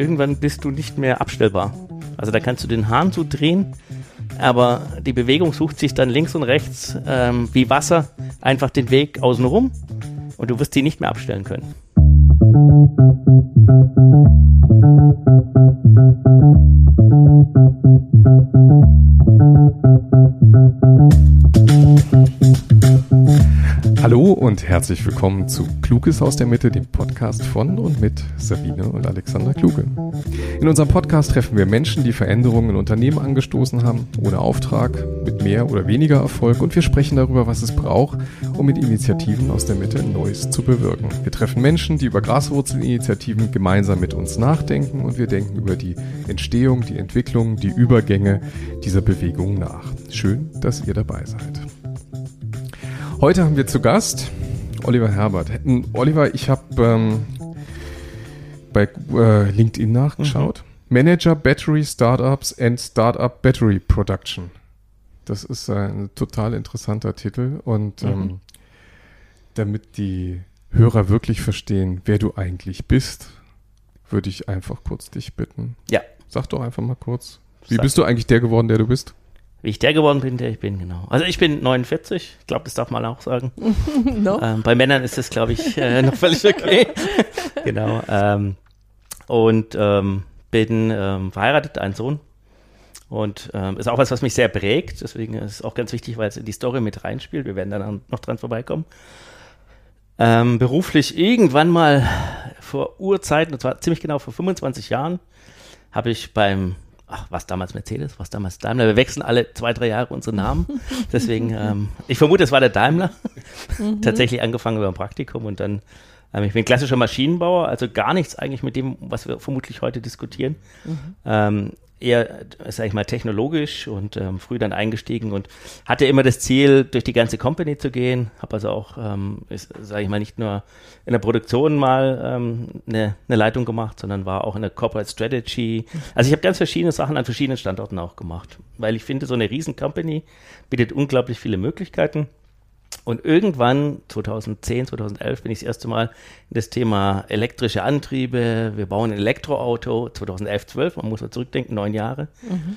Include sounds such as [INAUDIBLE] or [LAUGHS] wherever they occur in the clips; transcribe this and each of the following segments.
irgendwann bist du nicht mehr abstellbar. Also da kannst du den Hahn zudrehen, aber die Bewegung sucht sich dann links und rechts ähm, wie Wasser einfach den Weg außenrum und du wirst die nicht mehr abstellen können. Hallo und herzlich willkommen zu Kluges aus der Mitte, dem Podcast von und mit Sabine und Alexander Kluge. In unserem Podcast treffen wir Menschen, die Veränderungen in Unternehmen angestoßen haben, ohne Auftrag, mit mehr oder weniger Erfolg und wir sprechen darüber, was es braucht, um mit Initiativen aus der Mitte Neues zu bewirken. Wir treffen Menschen, die über Graswurzelinitiativen gemeinsam mit uns nachdenken und wir denken über die Entstehung, die Entwicklung, die Übergänge dieser Bewegung nach. Schön, dass ihr dabei seid. Heute haben wir zu Gast Oliver Herbert. Oliver, ich habe ähm, bei äh, LinkedIn nachgeschaut. Mhm. Manager Battery Startups and Startup Battery Production. Das ist ein total interessanter Titel und mhm. ähm, damit die Hörer wirklich verstehen, wer du eigentlich bist, würde ich einfach kurz dich bitten. Ja. Sag doch einfach mal kurz. Wie Sag. bist du eigentlich der geworden, der du bist? Wie ich der geworden bin, der ich bin, genau. Also ich bin 49, ich glaube, das darf man auch sagen. [LAUGHS] no? ähm, bei Männern ist das, glaube ich, äh, [LAUGHS] noch völlig okay. [LAUGHS] genau. Ähm, und ähm, bin ähm, verheiratet, ein Sohn. Und ähm, ist auch was, was mich sehr prägt. Deswegen ist es auch ganz wichtig, weil es in die Story mit reinspielt. Wir werden dann noch dran vorbeikommen. Ähm, beruflich irgendwann mal vor Urzeiten, und zwar ziemlich genau vor 25 Jahren, habe ich beim ach, was damals Mercedes, was damals Daimler. Wir wechseln alle zwei, drei Jahre unsere Namen. [LAUGHS] Deswegen, ähm, ich vermute, es war der Daimler. Mhm. Tatsächlich angefangen über ein Praktikum und dann, ähm, ich bin klassischer Maschinenbauer, also gar nichts eigentlich mit dem, was wir vermutlich heute diskutieren. Mhm. Ähm, eher, sag ich mal, technologisch und ähm, früh dann eingestiegen und hatte immer das Ziel, durch die ganze Company zu gehen. Habe also auch, ähm, sage ich mal, nicht nur in der Produktion mal ähm, eine, eine Leitung gemacht, sondern war auch in der Corporate Strategy. Also ich habe ganz verschiedene Sachen an verschiedenen Standorten auch gemacht, weil ich finde, so eine riesen Company bietet unglaublich viele Möglichkeiten. Und irgendwann, 2010, 2011, bin ich das erste Mal in das Thema elektrische Antriebe. Wir bauen ein Elektroauto, 2011, 12, man muss mal zurückdenken, neun Jahre. Mhm.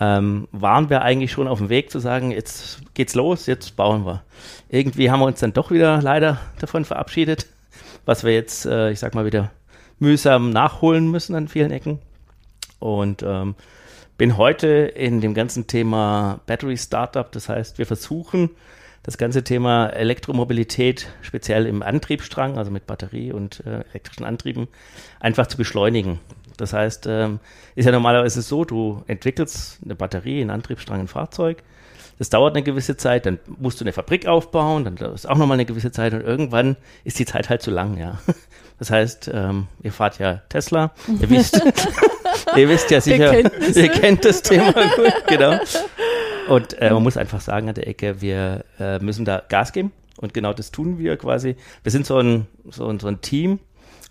Ähm, waren wir eigentlich schon auf dem Weg zu sagen, jetzt geht's los, jetzt bauen wir. Irgendwie haben wir uns dann doch wieder leider davon verabschiedet, was wir jetzt, äh, ich sag mal, wieder mühsam nachholen müssen an vielen Ecken. Und ähm, bin heute in dem ganzen Thema Battery Startup. Das heißt, wir versuchen, das ganze Thema Elektromobilität, speziell im Antriebsstrang, also mit Batterie und äh, elektrischen Antrieben, einfach zu beschleunigen. Das heißt, ähm, ist ja normalerweise so, du entwickelst eine Batterie, einen Antriebsstrang, ein Fahrzeug. Das dauert eine gewisse Zeit, dann musst du eine Fabrik aufbauen, dann dauert es auch nochmal eine gewisse Zeit und irgendwann ist die Zeit halt zu lang, ja. [LAUGHS] Das heißt, ähm, ihr fahrt ja Tesla, ihr wisst, [LAUGHS] [LAUGHS] ihr wisst ja sicher, ihr kennt das Thema gut, genau. Und äh, man muss einfach sagen an der Ecke, wir äh, müssen da Gas geben. Und genau das tun wir quasi. Wir sind so ein, so ein, so ein Team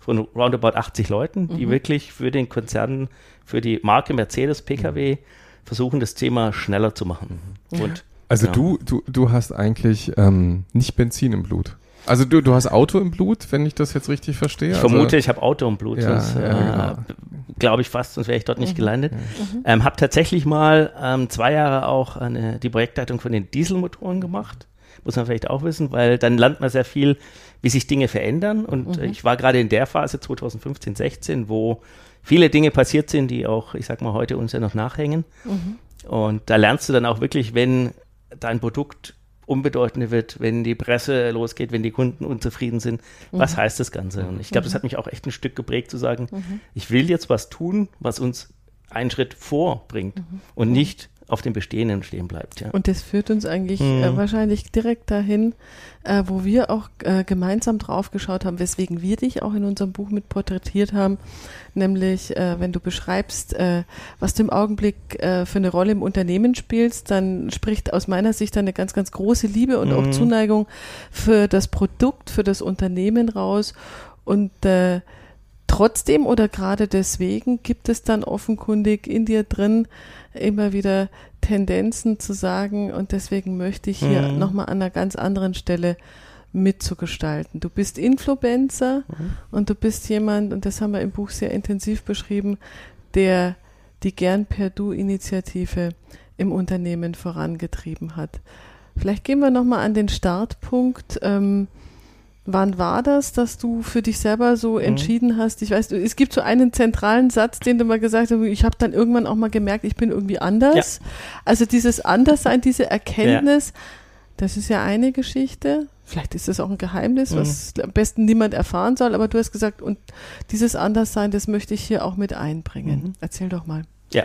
von roundabout 80 Leuten, die mhm. wirklich für den Konzern, für die Marke Mercedes Pkw versuchen, das Thema schneller zu machen. Mhm. Und, also genau. du, du, du hast eigentlich ähm, nicht Benzin im Blut. Also du, du hast Auto im Blut, wenn ich das jetzt richtig verstehe. Ich also, vermute, ich habe Auto im Blut, ja, sonst ja, äh, genau. glaube ich fast, sonst wäre ich dort nicht mhm. gelandet. Mhm. Ähm, habe tatsächlich mal ähm, zwei Jahre auch eine, die Projektleitung von den Dieselmotoren gemacht. Muss man vielleicht auch wissen, weil dann lernt man sehr viel, wie sich Dinge verändern. Und mhm. ich war gerade in der Phase 2015, 16, wo viele Dinge passiert sind, die auch, ich sag mal, heute uns ja noch nachhängen. Mhm. Und da lernst du dann auch wirklich, wenn dein Produkt unbedeutender wird, wenn die Presse losgeht, wenn die Kunden unzufrieden sind. Mhm. Was heißt das Ganze? Und ich glaube, mhm. das hat mich auch echt ein Stück geprägt zu sagen, mhm. ich will jetzt was tun, was uns einen Schritt vorbringt mhm. und nicht auf dem Bestehenden stehen bleibt. Ja. Und das führt uns eigentlich mhm. äh, wahrscheinlich direkt dahin, äh, wo wir auch äh, gemeinsam drauf geschaut haben, weswegen wir dich auch in unserem Buch mit porträtiert haben, nämlich äh, wenn du beschreibst, äh, was du im Augenblick äh, für eine Rolle im Unternehmen spielst, dann spricht aus meiner Sicht eine ganz, ganz große Liebe und mhm. auch Zuneigung für das Produkt, für das Unternehmen raus und äh, Trotzdem oder gerade deswegen gibt es dann offenkundig in dir drin immer wieder Tendenzen zu sagen, und deswegen möchte ich hier mhm. nochmal an einer ganz anderen Stelle mitzugestalten. Du bist Influencer mhm. und du bist jemand, und das haben wir im Buch sehr intensiv beschrieben, der die Gern per Du-Initiative im Unternehmen vorangetrieben hat. Vielleicht gehen wir nochmal an den Startpunkt. Ähm, wann war das, dass du für dich selber so mhm. entschieden hast? Ich weiß, es gibt so einen zentralen Satz, den du mal gesagt hast, ich habe dann irgendwann auch mal gemerkt, ich bin irgendwie anders. Ja. Also dieses Anderssein, diese Erkenntnis, ja. das ist ja eine Geschichte. Vielleicht ist das auch ein Geheimnis, mhm. was am besten niemand erfahren soll, aber du hast gesagt, und dieses Anderssein, das möchte ich hier auch mit einbringen. Mhm. Erzähl doch mal. Ja,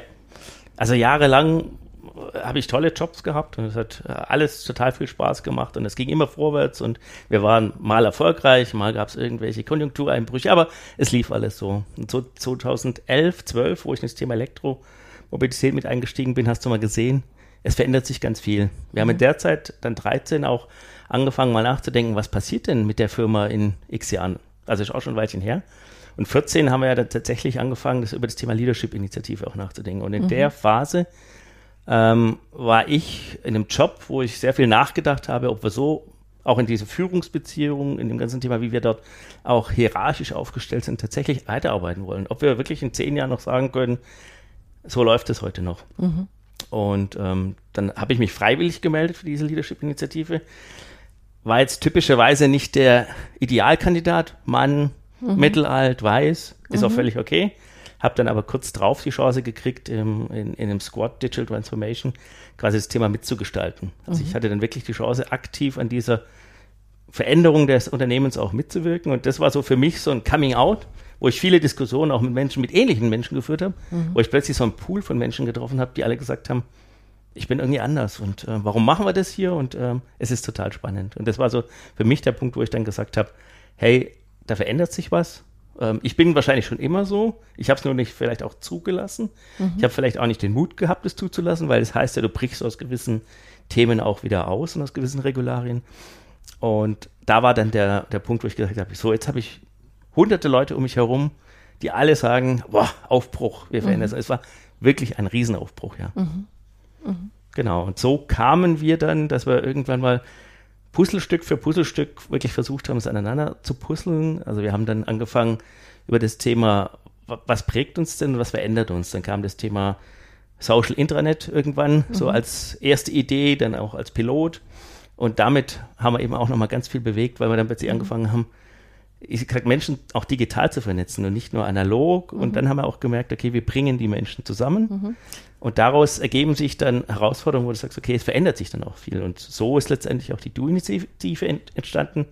also jahrelang habe ich tolle Jobs gehabt und es hat äh, alles total viel Spaß gemacht und es ging immer vorwärts und wir waren mal erfolgreich, mal gab es irgendwelche Konjunktureinbrüche, aber es lief alles so. Und so 2011, 12, wo ich in das Thema Elektromobilität mit eingestiegen bin, hast du mal gesehen, es verändert sich ganz viel. Wir haben in mhm. der Zeit dann 13 auch angefangen mal nachzudenken, was passiert denn mit der Firma in x Jahren? Also ist auch schon ein Weilchen her. Und 14 haben wir ja dann tatsächlich angefangen, das über das Thema Leadership-Initiative auch nachzudenken. Und in mhm. der Phase ähm, war ich in einem Job, wo ich sehr viel nachgedacht habe, ob wir so auch in diese Führungsbeziehungen, in dem ganzen Thema, wie wir dort auch hierarchisch aufgestellt sind, tatsächlich weiterarbeiten wollen. Ob wir wirklich in zehn Jahren noch sagen können, so läuft es heute noch. Mhm. Und ähm, dann habe ich mich freiwillig gemeldet für diese Leadership-Initiative. War jetzt typischerweise nicht der Idealkandidat, Mann, mhm. mittelalt, weiß, ist mhm. auch völlig okay habe dann aber kurz drauf die Chance gekriegt, im, in, in einem Squad Digital Transformation quasi das Thema mitzugestalten. Also mhm. ich hatte dann wirklich die Chance, aktiv an dieser Veränderung des Unternehmens auch mitzuwirken. Und das war so für mich so ein Coming Out, wo ich viele Diskussionen auch mit Menschen, mit ähnlichen Menschen geführt habe, mhm. wo ich plötzlich so einen Pool von Menschen getroffen habe, die alle gesagt haben, ich bin irgendwie anders und äh, warum machen wir das hier? Und äh, es ist total spannend. Und das war so für mich der Punkt, wo ich dann gesagt habe, hey, da verändert sich was ähm, ich bin wahrscheinlich schon immer so. Ich habe es nur nicht vielleicht auch zugelassen. Mhm. Ich habe vielleicht auch nicht den Mut gehabt, es zuzulassen, weil es das heißt ja, du brichst aus gewissen Themen auch wieder aus und aus gewissen Regularien. Und da war dann der, der Punkt, wo ich gesagt habe, so, jetzt habe ich hunderte Leute um mich herum, die alle sagen, boah, Aufbruch, wir verändern mhm. es. Es war wirklich ein Riesenaufbruch, ja. Mhm. Mhm. Genau. Und so kamen wir dann, dass wir irgendwann mal Puzzlestück für Puzzlestück wirklich versucht haben, es aneinander zu puzzeln. Also wir haben dann angefangen über das Thema, was prägt uns denn, was verändert uns? Dann kam das Thema Social Intranet irgendwann, mhm. so als erste Idee, dann auch als Pilot. Und damit haben wir eben auch nochmal ganz viel bewegt, weil wir dann plötzlich mhm. angefangen haben, ich sag, Menschen auch digital zu vernetzen und nicht nur analog. Mhm. Und dann haben wir auch gemerkt, okay, wir bringen die Menschen zusammen. Mhm. Und daraus ergeben sich dann Herausforderungen, wo du sagst, okay, es verändert sich dann auch viel. Und so ist letztendlich auch die Du-Initiative entstanden.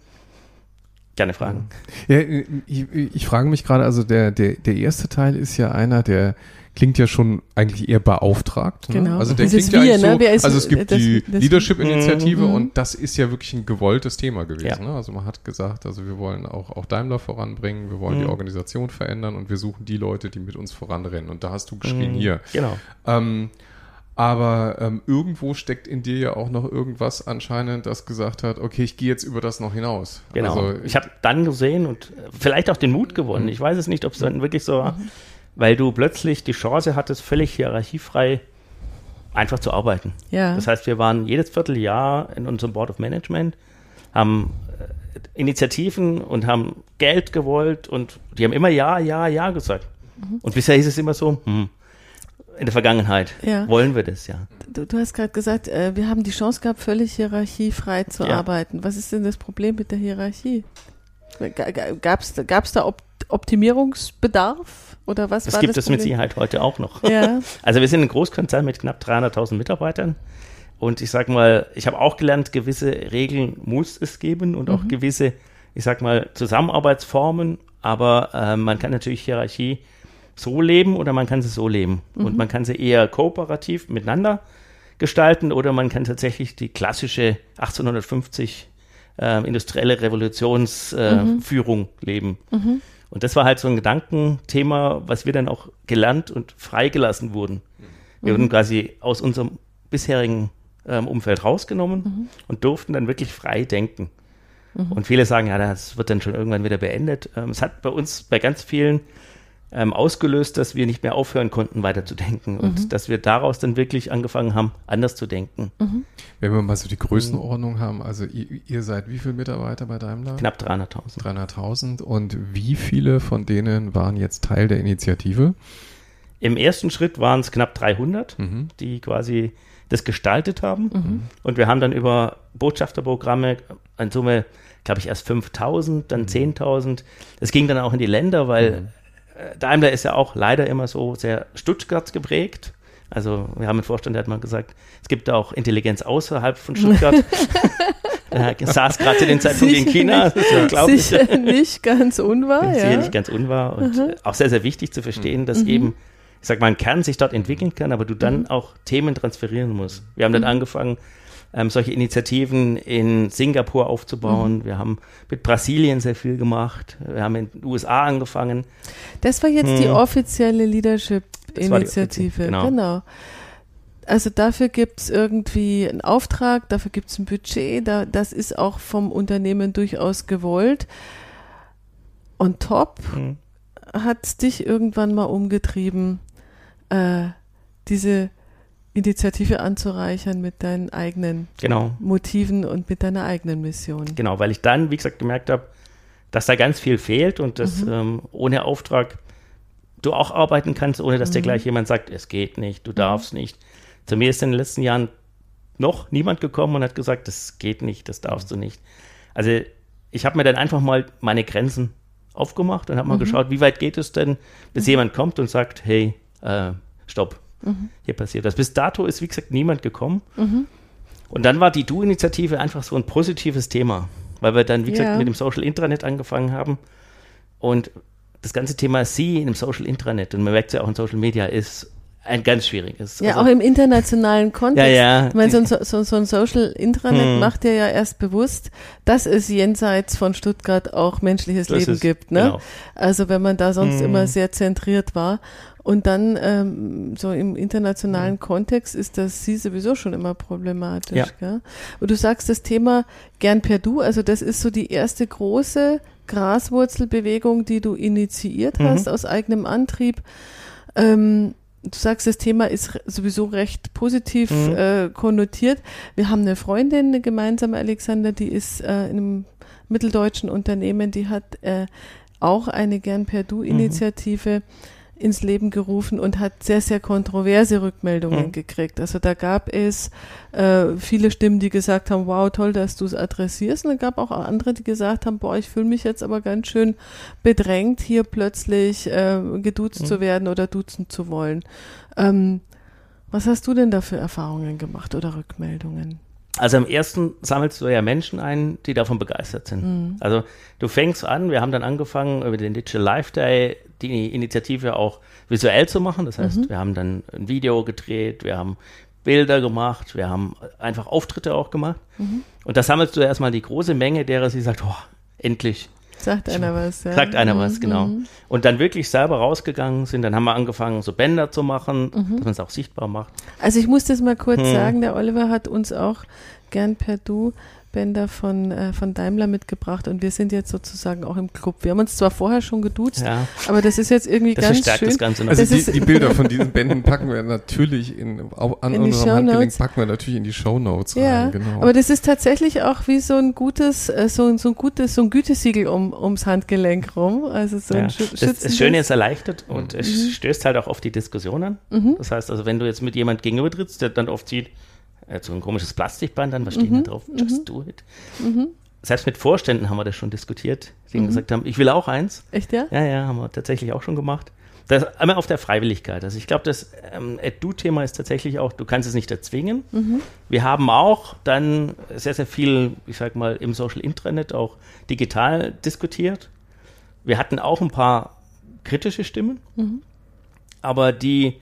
Gerne fragen. Ja, ich, ich frage mich gerade, also der, der, der erste Teil ist ja einer, der klingt ja schon eigentlich eher beauftragt. Ne? Genau. Also der Dieses klingt wir, ja eigentlich ne? so, also es gibt das, die Leadership-Initiative mhm. und das ist ja wirklich ein gewolltes Thema gewesen. Ja. Ne? Also man hat gesagt, also wir wollen auch, auch Daimler voranbringen, wir wollen mhm. die Organisation verändern und wir suchen die Leute, die mit uns voranrennen. Und da hast du geschrien, mhm. hier. Genau. Ähm, aber ähm, irgendwo steckt in dir ja auch noch irgendwas anscheinend, das gesagt hat, okay, ich gehe jetzt über das noch hinaus. Genau. Also, ich habe dann gesehen und vielleicht auch den Mut gewonnen. Mhm. Ich weiß es nicht, ob es dann wirklich so war. Mhm weil du plötzlich die Chance hattest, völlig hierarchiefrei einfach zu arbeiten. Ja. Das heißt, wir waren jedes Vierteljahr in unserem Board of Management, haben äh, Initiativen und haben Geld gewollt und die haben immer Ja, Ja, Ja gesagt. Mhm. Und bisher hieß es immer so, hm, in der Vergangenheit ja. wollen wir das, ja. Du, du hast gerade gesagt, äh, wir haben die Chance gehabt, völlig hierarchiefrei zu ja. arbeiten. Was ist denn das Problem mit der Hierarchie? Gab es da Optimierungsbedarf? Oder was das war gibt das es mit Sicherheit heute auch noch. Ja. Also wir sind ein Großkonzern mit knapp 300.000 Mitarbeitern. Und ich sage mal, ich habe auch gelernt, gewisse Regeln muss es geben und auch mhm. gewisse, ich sage mal, Zusammenarbeitsformen. Aber äh, man kann natürlich Hierarchie so leben oder man kann sie so leben. Mhm. Und man kann sie eher kooperativ miteinander gestalten oder man kann tatsächlich die klassische 1850 äh, industrielle Revolutionsführung äh, mhm. leben. Mhm. Und das war halt so ein Gedankenthema, was wir dann auch gelernt und freigelassen wurden. Wir mhm. wurden quasi aus unserem bisherigen ähm, Umfeld rausgenommen mhm. und durften dann wirklich frei denken. Mhm. Und viele sagen, ja, das wird dann schon irgendwann wieder beendet. Ähm, es hat bei uns, bei ganz vielen ähm, ausgelöst, dass wir nicht mehr aufhören konnten, weiterzudenken und mhm. dass wir daraus dann wirklich angefangen haben, anders zu denken. Mhm. Wenn wir mal so die Größenordnung mhm. haben, also ihr, ihr, seid wie viele Mitarbeiter bei Daimler? Knapp 300.000. 300.000 und wie viele von denen waren jetzt Teil der Initiative? Im ersten Schritt waren es knapp 300, mhm. die quasi das gestaltet haben. Mhm. Und wir haben dann über Botschafterprogramme in Summe, glaube ich, erst 5000, dann 10.000. Mhm. Das ging dann auch in die Länder, weil mhm. Daimler ist ja auch leider immer so sehr Stuttgart geprägt. Also wir haben einen Vorstand, der hat mal gesagt, es gibt auch Intelligenz außerhalb von [LAUGHS] Stuttgart. er saß gerade zu den Zeitpunkt in China. Nicht, das ja, sicher ich, nicht ganz unwahr. Sicher ja. nicht ganz unwahr und mhm. auch sehr, sehr wichtig zu verstehen, dass mhm. eben, ich sag mal, ein Kern sich dort entwickeln kann, aber du dann mhm. auch Themen transferieren musst. Wir haben dann mhm. angefangen, ähm, solche Initiativen in Singapur aufzubauen. Mhm. Wir haben mit Brasilien sehr viel gemacht. Wir haben in den USA angefangen. Das war jetzt hm. die offizielle Leadership-Initiative. Genau. genau. Also dafür gibt es irgendwie einen Auftrag, dafür gibt es ein Budget, da, das ist auch vom Unternehmen durchaus gewollt. On top hm. hat es dich irgendwann mal umgetrieben, äh, diese Initiative anzureichern mit deinen eigenen genau. Motiven und mit deiner eigenen Mission. Genau, weil ich dann, wie gesagt, gemerkt habe, dass da ganz viel fehlt und dass mhm. ähm, ohne Auftrag du auch arbeiten kannst, ohne dass mhm. dir gleich jemand sagt, es geht nicht, du darfst mhm. nicht. Zu mir ist in den letzten Jahren noch niemand gekommen und hat gesagt, das geht nicht, das darfst du nicht. Also ich habe mir dann einfach mal meine Grenzen aufgemacht und habe mal mhm. geschaut, wie weit geht es denn, bis mhm. jemand kommt und sagt, hey, äh, stopp, mhm. hier passiert das. Bis dato ist, wie gesagt, niemand gekommen. Mhm. Und dann war die Du-Initiative einfach so ein positives Thema, weil wir dann, wie ja. gesagt, mit dem Social Intranet angefangen haben. Und das ganze Thema Sie in dem Social Intranet, und man merkt es ja auch in Social Media, ist ein ganz schwieriges. Ja, also, auch im internationalen Kontext. Ja, ja. Ich meine, so, so, so ein Social Intranet hm. macht dir ja erst bewusst, dass es jenseits von Stuttgart auch menschliches das Leben ist, gibt. Ne? Genau. Also wenn man da sonst hm. immer sehr zentriert war. Und dann ähm, so im internationalen mhm. Kontext ist das sie sowieso schon immer problematisch. Ja. Gell? Und du sagst das Thema gern per Du, also das ist so die erste große Graswurzelbewegung, die du initiiert mhm. hast aus eigenem Antrieb. Ähm, du sagst, das Thema ist sowieso recht positiv mhm. äh, konnotiert. Wir haben eine Freundin, eine gemeinsame Alexander, die ist äh, in einem mitteldeutschen Unternehmen, die hat äh, auch eine Gern per Du-Initiative. Mhm ins Leben gerufen und hat sehr, sehr kontroverse Rückmeldungen mhm. gekriegt. Also da gab es äh, viele Stimmen, die gesagt haben, wow, toll, dass du es adressierst. Und dann gab auch andere, die gesagt haben, boah, ich fühle mich jetzt aber ganz schön bedrängt, hier plötzlich äh, geduzt mhm. zu werden oder duzen zu wollen. Ähm, was hast du denn da für Erfahrungen gemacht oder Rückmeldungen? Also am ersten sammelst du ja Menschen ein, die davon begeistert sind. Mhm. Also du fängst an, wir haben dann angefangen über den Digital Life Day die Initiative auch visuell zu machen. Das heißt, mhm. wir haben dann ein Video gedreht, wir haben Bilder gemacht, wir haben einfach Auftritte auch gemacht. Mhm. Und da sammelst du erstmal die große Menge derer, die sagt, oh, endlich. Sagt einer was, ja. Sagt einer mhm. was, genau. Mhm. Und dann wirklich selber rausgegangen sind, dann haben wir angefangen, so Bänder zu machen, mhm. dass man es auch sichtbar macht. Also ich muss das mal kurz hm. sagen, der Oliver hat uns auch gern per Du Bänder von, äh, von Daimler mitgebracht und wir sind jetzt sozusagen auch im Club. Wir haben uns zwar vorher schon geduzt, ja. aber das ist jetzt irgendwie das ganz schön. Das Ganze noch. Also die, die, Bilder von diesen Bänden packen wir natürlich in, an in unserem Handgelenk packen wir natürlich in die Show Notes ja, rein. Genau. Aber das ist tatsächlich auch wie so ein gutes, äh, so, so ein gutes, so ein Gütesiegel um, ums Handgelenk rum. Also so ja. ein Sch das, das Schöne ist erleichtert und mhm. es stößt halt auch auf die Diskussion an. Mhm. Das heißt also, wenn du jetzt mit jemand gegenüber trittst, der dann oft sieht, äh, so ein komisches Plastikband dann, was steht mhm. da drauf? Just mhm. do it. Mhm. Selbst mit Vorständen haben wir das schon diskutiert, die mhm. gesagt haben, ich will auch eins. Echt, ja? Ja, ja, haben wir tatsächlich auch schon gemacht. Das einmal auf der Freiwilligkeit. Also ich glaube, das ähm, Do-Thema ist tatsächlich auch, du kannst es nicht erzwingen. Mhm. Wir haben auch dann sehr, sehr viel, ich sag mal, im Social Intranet auch digital diskutiert. Wir hatten auch ein paar kritische Stimmen, mhm. aber die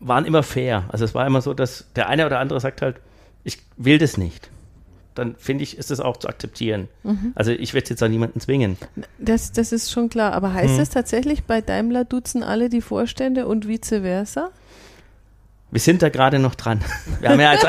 waren immer fair. Also es war immer so, dass der eine oder andere sagt halt, ich will das nicht. Dann finde ich, ist das auch zu akzeptieren. Mhm. Also ich werde jetzt an niemanden zwingen. Das, das ist schon klar. Aber heißt hm. das tatsächlich, bei Daimler duzen alle die Vorstände und vice versa? Wir sind da gerade noch dran. [LAUGHS] Wir haben ja also,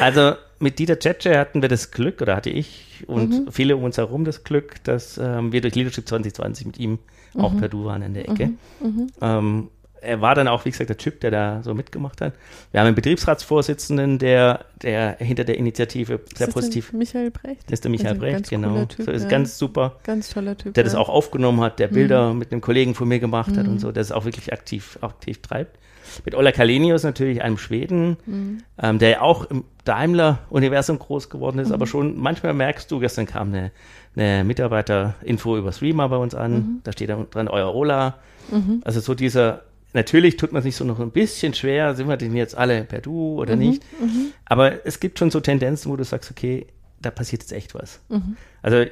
also mit Dieter Tschetsche hatten wir das Glück, oder hatte ich und mhm. viele um uns herum das Glück, dass ähm, wir durch Leadership 2020 mit ihm mhm. auch per Du waren in der Ecke. Mhm. mhm. Ähm, er war dann auch, wie gesagt, der Typ, der da so mitgemacht hat. Wir haben einen Betriebsratsvorsitzenden, der, der hinter der Initiative sehr ist positiv. Michael Brecht. Das ist der Michael Brecht, genau. Typ, so ist ja. ganz super. Ganz toller Typ. Der ja. das auch aufgenommen hat, der Bilder mhm. mit einem Kollegen von mir gemacht mhm. hat und so, der es auch wirklich aktiv, aktiv treibt. Mit Ola Kalenius natürlich, einem Schweden, mhm. ähm, der auch im Daimler-Universum groß geworden ist, aber mhm. schon manchmal merkst du, gestern kam eine, eine Mitarbeiter-Info über Streamer bei uns an, mhm. da steht da dran, euer Ola. Mhm. Also so dieser Natürlich tut man sich so noch ein bisschen schwer, sind wir denn jetzt alle per Du oder mhm, nicht? Mhm. Aber es gibt schon so Tendenzen, wo du sagst, okay, da passiert jetzt echt was. Mhm. Also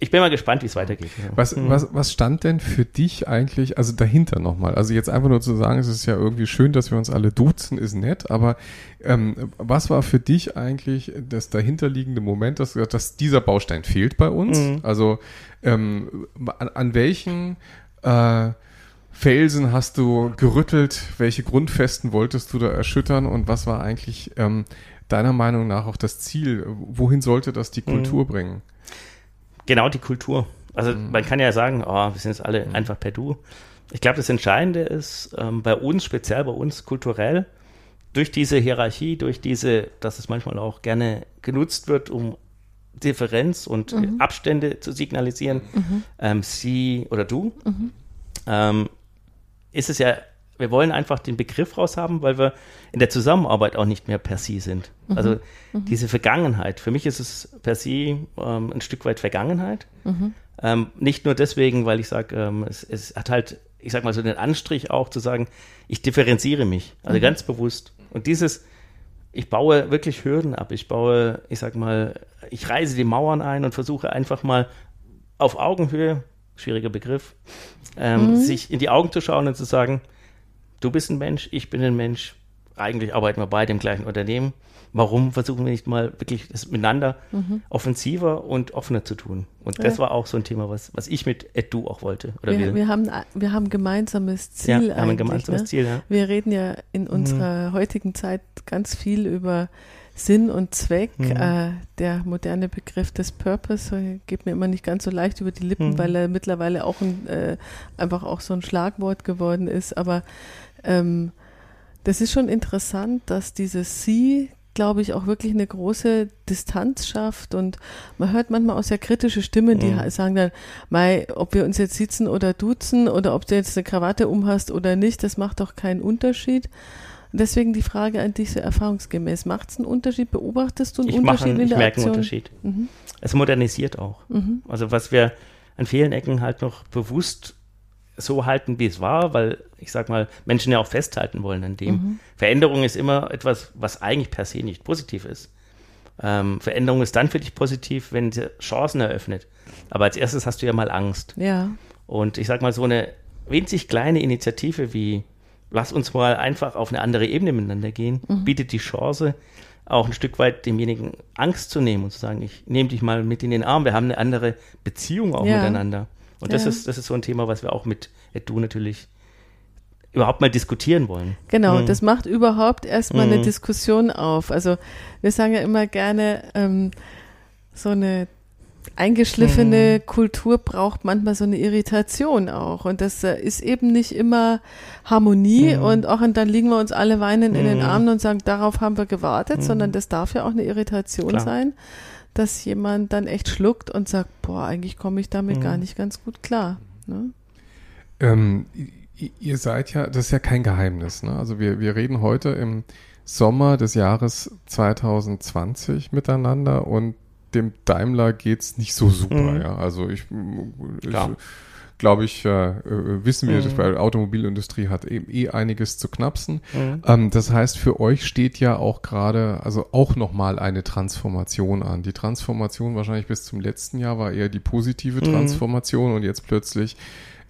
ich bin mal gespannt, wie es weitergeht. Was, mhm. was, was stand denn für dich eigentlich, also dahinter nochmal? Also jetzt einfach nur zu sagen, es ist ja irgendwie schön, dass wir uns alle duzen, ist nett, aber ähm, was war für dich eigentlich das dahinterliegende Moment, dass, dass dieser Baustein fehlt bei uns? Mhm. Also ähm, an, an welchen äh, Felsen hast du gerüttelt? Welche Grundfesten wolltest du da erschüttern? Und was war eigentlich ähm, deiner Meinung nach auch das Ziel? Wohin sollte das die Kultur mhm. bringen? Genau, die Kultur. Also mhm. man kann ja sagen, oh, wir sind jetzt alle mhm. einfach per Du. Ich glaube, das Entscheidende ist ähm, bei uns, speziell bei uns kulturell, durch diese Hierarchie, durch diese, dass es manchmal auch gerne genutzt wird, um Differenz und mhm. Abstände zu signalisieren, mhm. ähm, sie oder du, mhm. ähm, ist es ja, wir wollen einfach den Begriff raushaben, weil wir in der Zusammenarbeit auch nicht mehr per se sind. Mhm. Also mhm. diese Vergangenheit, für mich ist es per se ähm, ein Stück weit Vergangenheit. Mhm. Ähm, nicht nur deswegen, weil ich sage, ähm, es, es, hat halt, ich sag mal so den Anstrich auch zu sagen, ich differenziere mich, also mhm. ganz bewusst. Und dieses, ich baue wirklich Hürden ab. Ich baue, ich sag mal, ich reise die Mauern ein und versuche einfach mal auf Augenhöhe schwieriger Begriff, ähm, mhm. sich in die Augen zu schauen und zu sagen, du bist ein Mensch, ich bin ein Mensch, eigentlich arbeiten wir beide im gleichen Unternehmen. Warum versuchen wir nicht mal wirklich das miteinander mhm. offensiver und offener zu tun? Und das ja. war auch so ein Thema, was, was ich mit Edu auch wollte. Oder wir, wir, haben, wir haben ein gemeinsames Ziel. Ja, wir haben ein gemeinsames ne? Ziel, ja. Wir reden ja in mhm. unserer mhm. heutigen Zeit ganz viel über Sinn und Zweck. Mhm. Äh, der moderne Begriff des Purpose äh, geht mir immer nicht ganz so leicht über die Lippen, mhm. weil er mittlerweile auch ein, äh, einfach auch so ein Schlagwort geworden ist. Aber ähm, das ist schon interessant, dass dieses Sie, glaube ich, auch wirklich eine große Distanz schafft. Und man hört manchmal auch sehr kritische Stimmen, die mhm. sagen dann, Mai, ob wir uns jetzt sitzen oder duzen oder ob du jetzt eine Krawatte umhast oder nicht, das macht doch keinen Unterschied. Deswegen die Frage an dich so erfahrungsgemäß. Macht es einen Unterschied? Beobachtest du einen ich Unterschied einen, in der Ich merke einen Unterschied. Mhm. Es modernisiert auch. Mhm. Also was wir an vielen Ecken halt noch bewusst so halten, wie es war, weil ich sag mal, Menschen ja auch festhalten wollen an dem. Mhm. Veränderung ist immer etwas, was eigentlich per se nicht positiv ist. Ähm, Veränderung ist dann für dich positiv, wenn sie Chancen eröffnet. Aber als erstes hast du ja mal Angst. Ja. Und ich sag mal, so eine winzig kleine Initiative wie lass uns mal einfach auf eine andere Ebene miteinander gehen, mhm. bietet die Chance, auch ein Stück weit demjenigen Angst zu nehmen und zu sagen, ich nehme dich mal mit in den Arm, wir haben eine andere Beziehung auch ja. miteinander. Und das, ja. ist, das ist so ein Thema, was wir auch mit Edu natürlich überhaupt mal diskutieren wollen. Genau, mhm. das macht überhaupt erstmal mhm. eine Diskussion auf. Also wir sagen ja immer gerne, ähm, so eine eingeschliffene hm. Kultur braucht manchmal so eine Irritation auch. Und das äh, ist eben nicht immer Harmonie hm. und auch und dann liegen wir uns alle weinend hm. in den hm. Armen und sagen, darauf haben wir gewartet, hm. sondern das darf ja auch eine Irritation Klar. sein, dass jemand dann echt schluckt und sagt, boah, eigentlich komme ich damit gar hm. nicht ganz gut klar. Ne? Ähm, ihr seid ja, das ist ja kein Geheimnis. Ne? Also wir, wir reden heute im Sommer des Jahres 2020 miteinander und dem Daimler geht's nicht so super. Mhm. Ja, also ich, ich glaube ich, äh, äh, wissen wir, mhm. dass bei der Automobilindustrie hat eben eh einiges zu knapsen. Mhm. Ähm, das heißt, für euch steht ja auch gerade, also auch nochmal eine Transformation an. Die Transformation wahrscheinlich bis zum letzten Jahr war eher die positive mhm. Transformation und jetzt plötzlich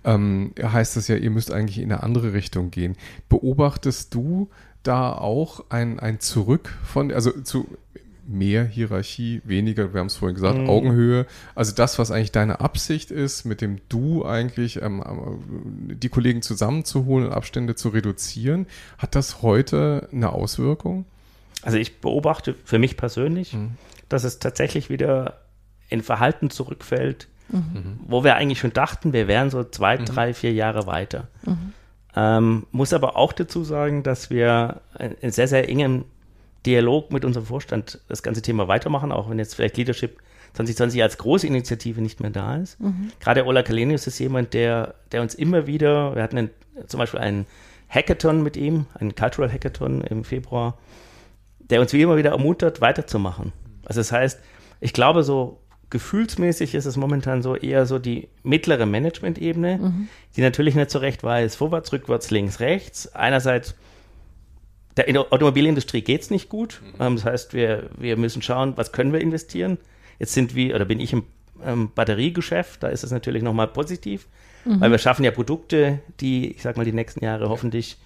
ähm, heißt das ja, ihr müsst eigentlich in eine andere Richtung gehen. Beobachtest du da auch ein, ein Zurück von, also zu, mehr Hierarchie, weniger, wir haben es vorhin gesagt, mhm. Augenhöhe. Also das, was eigentlich deine Absicht ist, mit dem Du eigentlich ähm, ähm, die Kollegen zusammenzuholen und Abstände zu reduzieren, hat das heute eine Auswirkung? Also ich beobachte für mich persönlich, mhm. dass es tatsächlich wieder in Verhalten zurückfällt, mhm. wo wir eigentlich schon dachten, wir wären so zwei, mhm. drei, vier Jahre weiter. Mhm. Ähm, muss aber auch dazu sagen, dass wir in sehr, sehr engem Dialog mit unserem Vorstand das ganze Thema weitermachen, auch wenn jetzt vielleicht Leadership 2020 als große Initiative nicht mehr da ist. Mhm. Gerade Ola Kalenius ist jemand, der, der uns immer wieder, wir hatten einen, zum Beispiel einen Hackathon mit ihm, einen Cultural Hackathon im Februar, der uns wie immer wieder ermuntert, weiterzumachen. Also das heißt, ich glaube, so gefühlsmäßig ist es momentan so eher so die mittlere Management-Ebene, mhm. die natürlich nicht so recht weiß, vorwärts, rückwärts, links, rechts. Einerseits, der, in der Automobilindustrie geht es nicht gut. Mhm. Ähm, das heißt, wir, wir müssen schauen, was können wir investieren. Jetzt sind wir, oder bin ich im ähm, Batteriegeschäft, da ist es natürlich nochmal positiv, mhm. weil wir schaffen ja Produkte, die, ich sag mal, die nächsten Jahre hoffentlich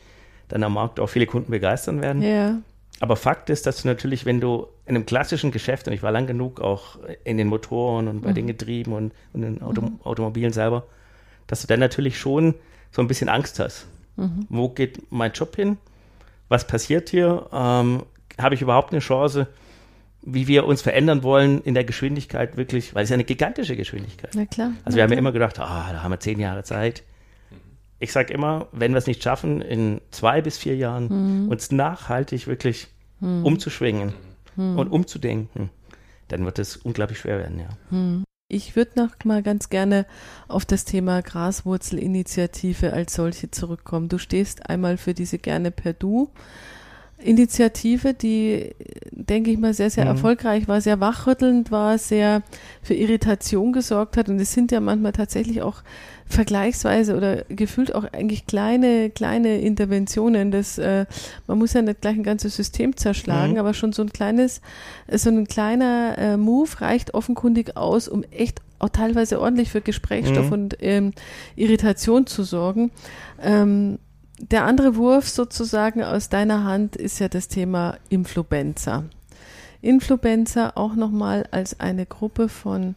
dann am Markt auch viele Kunden begeistern werden. Ja. Aber Fakt ist, dass du natürlich, wenn du in einem klassischen Geschäft, und ich war lang genug auch in den Motoren und bei mhm. den Getrieben und, und in den Auto, mhm. Automobilen selber, dass du dann natürlich schon so ein bisschen Angst hast. Mhm. Wo geht mein Job hin? Was passiert hier? Ähm, Habe ich überhaupt eine Chance, wie wir uns verändern wollen in der Geschwindigkeit wirklich, weil es ja eine gigantische Geschwindigkeit. Na klar. Also wir haben ja immer gedacht, ah, da haben wir zehn Jahre Zeit ich sage immer, wenn wir es nicht schaffen, in zwei bis vier Jahren mhm. uns nachhaltig wirklich mhm. umzuschwingen mhm. und umzudenken, dann wird es unglaublich schwer werden, ja. Ich würde noch mal ganz gerne auf das Thema Graswurzelinitiative als solche zurückkommen. Du stehst einmal für diese gerne per Du. Initiative, die, denke ich mal, sehr, sehr mhm. erfolgreich war, sehr wachrüttelnd war, sehr für Irritation gesorgt hat. Und es sind ja manchmal tatsächlich auch vergleichsweise oder gefühlt auch eigentlich kleine, kleine Interventionen. Das, äh, man muss ja nicht gleich ein ganzes System zerschlagen, mhm. aber schon so ein kleines, so ein kleiner äh, Move reicht offenkundig aus, um echt auch teilweise ordentlich für Gesprächsstoff mhm. und ähm, Irritation zu sorgen. Ähm, der andere Wurf sozusagen aus deiner Hand ist ja das Thema Influencer. Influencer auch nochmal als eine Gruppe von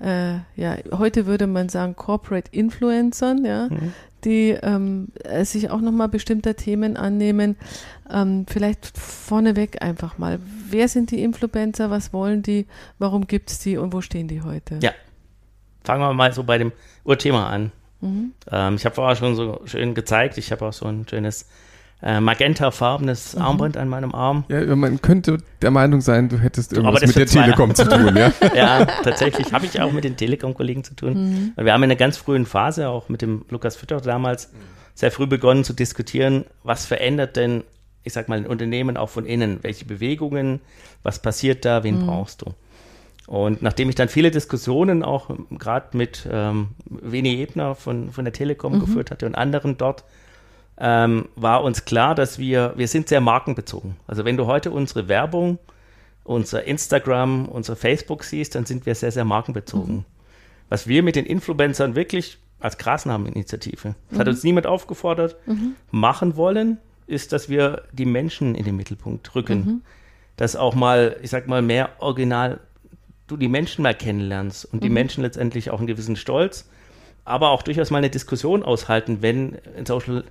äh, ja, heute würde man sagen Corporate Influencern, ja, mhm. die ähm, äh, sich auch nochmal bestimmter Themen annehmen. Ähm, vielleicht vorneweg einfach mal, wer sind die Influencer, was wollen die, warum gibt es die und wo stehen die heute? Ja, fangen wir mal so bei dem Urthema an. Mhm. Ähm, ich habe vorher schon so schön gezeigt, ich habe auch so ein schönes äh, magentafarbenes mhm. Armband an meinem Arm. Ja, man könnte der Meinung sein, du hättest irgendwas mit der Telekom zu tun, ja? [LAUGHS] ja, tatsächlich habe ich auch mit den Telekom-Kollegen zu tun. Mhm. Wir haben in einer ganz frühen Phase, auch mit dem Lukas Fütter damals, sehr früh begonnen zu diskutieren, was verändert denn, ich sag mal, ein Unternehmen auch von innen? Welche Bewegungen? Was passiert da? Wen mhm. brauchst du? Und nachdem ich dann viele Diskussionen auch gerade mit ähm, Veni Ebner von, von der Telekom mhm. geführt hatte und anderen dort, ähm, war uns klar, dass wir, wir sind sehr markenbezogen. Also wenn du heute unsere Werbung, unser Instagram, unser Facebook siehst, dann sind wir sehr, sehr markenbezogen. Mhm. Was wir mit den Influencern wirklich als Grasnameninitiative, das mhm. hat uns niemand aufgefordert, mhm. machen wollen, ist, dass wir die Menschen in den Mittelpunkt rücken. Mhm. Dass auch mal, ich sag mal, mehr original du die Menschen mal kennenlernst und die mhm. Menschen letztendlich auch einen gewissen Stolz, aber auch durchaus mal eine Diskussion aushalten, wenn in Social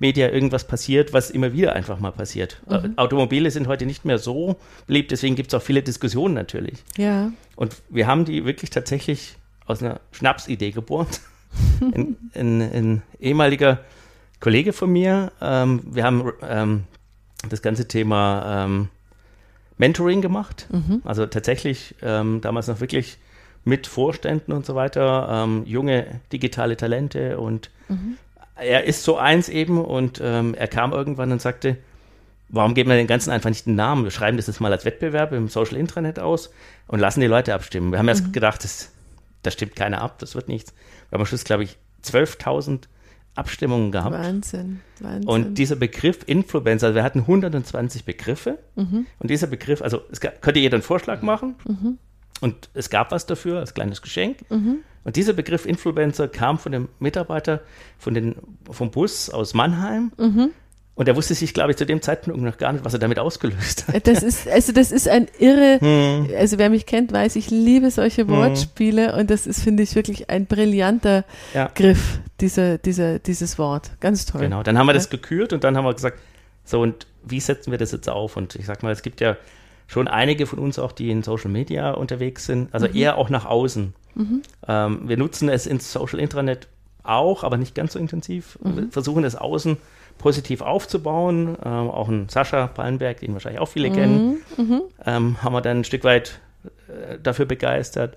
Media irgendwas passiert, was immer wieder einfach mal passiert. Mhm. Äh, Automobile sind heute nicht mehr so beliebt, deswegen gibt es auch viele Diskussionen natürlich. Ja. Und wir haben die wirklich tatsächlich aus einer Schnapsidee geboren. [LAUGHS] ein, ein, ein, ehemaliger Kollege von mir, ähm, wir haben ähm, das ganze Thema ähm, Mentoring gemacht. Mhm. Also tatsächlich ähm, damals noch wirklich mit Vorständen und so weiter, ähm, junge digitale Talente und mhm er ist so eins eben und ähm, er kam irgendwann und sagte, warum geben wir den Ganzen einfach nicht einen Namen? Wir schreiben das jetzt mal als Wettbewerb im Social Intranet aus und lassen die Leute abstimmen. Wir haben mhm. erst gedacht, das, das stimmt keiner ab, das wird nichts. Wir haben am Schluss, glaube ich, 12.000 Abstimmungen gehabt. Wahnsinn, Wahnsinn. Und dieser Begriff Influencer, also wir hatten 120 Begriffe mhm. und dieser Begriff, also es könnte jeder einen Vorschlag machen mhm. Und es gab was dafür als kleines Geschenk. Mhm. Und dieser Begriff Influencer kam von dem Mitarbeiter von den, vom Bus aus Mannheim. Mhm. Und er wusste sich, glaube ich, zu dem Zeitpunkt noch gar nicht, was er damit ausgelöst hat. Das ist, also das ist ein irre, hm. also wer mich kennt, weiß, ich liebe solche hm. Wortspiele hm. und das ist, finde ich, wirklich ein brillanter ja. Griff, dieser, dieser, dieses Wort. Ganz toll. Genau, dann haben wir das gekürt und dann haben wir gesagt, so und wie setzen wir das jetzt auf? Und ich sag mal, es gibt ja schon einige von uns auch, die in Social Media unterwegs sind, also mhm. eher auch nach außen. Mhm. Ähm, wir nutzen es ins Social Intranet auch, aber nicht ganz so intensiv. Mhm. Wir versuchen es außen positiv aufzubauen. Ähm, auch ein Sascha Pallenberg, den wahrscheinlich auch viele kennen, mhm. Mhm. ähm, haben wir dann ein Stück weit äh, dafür begeistert,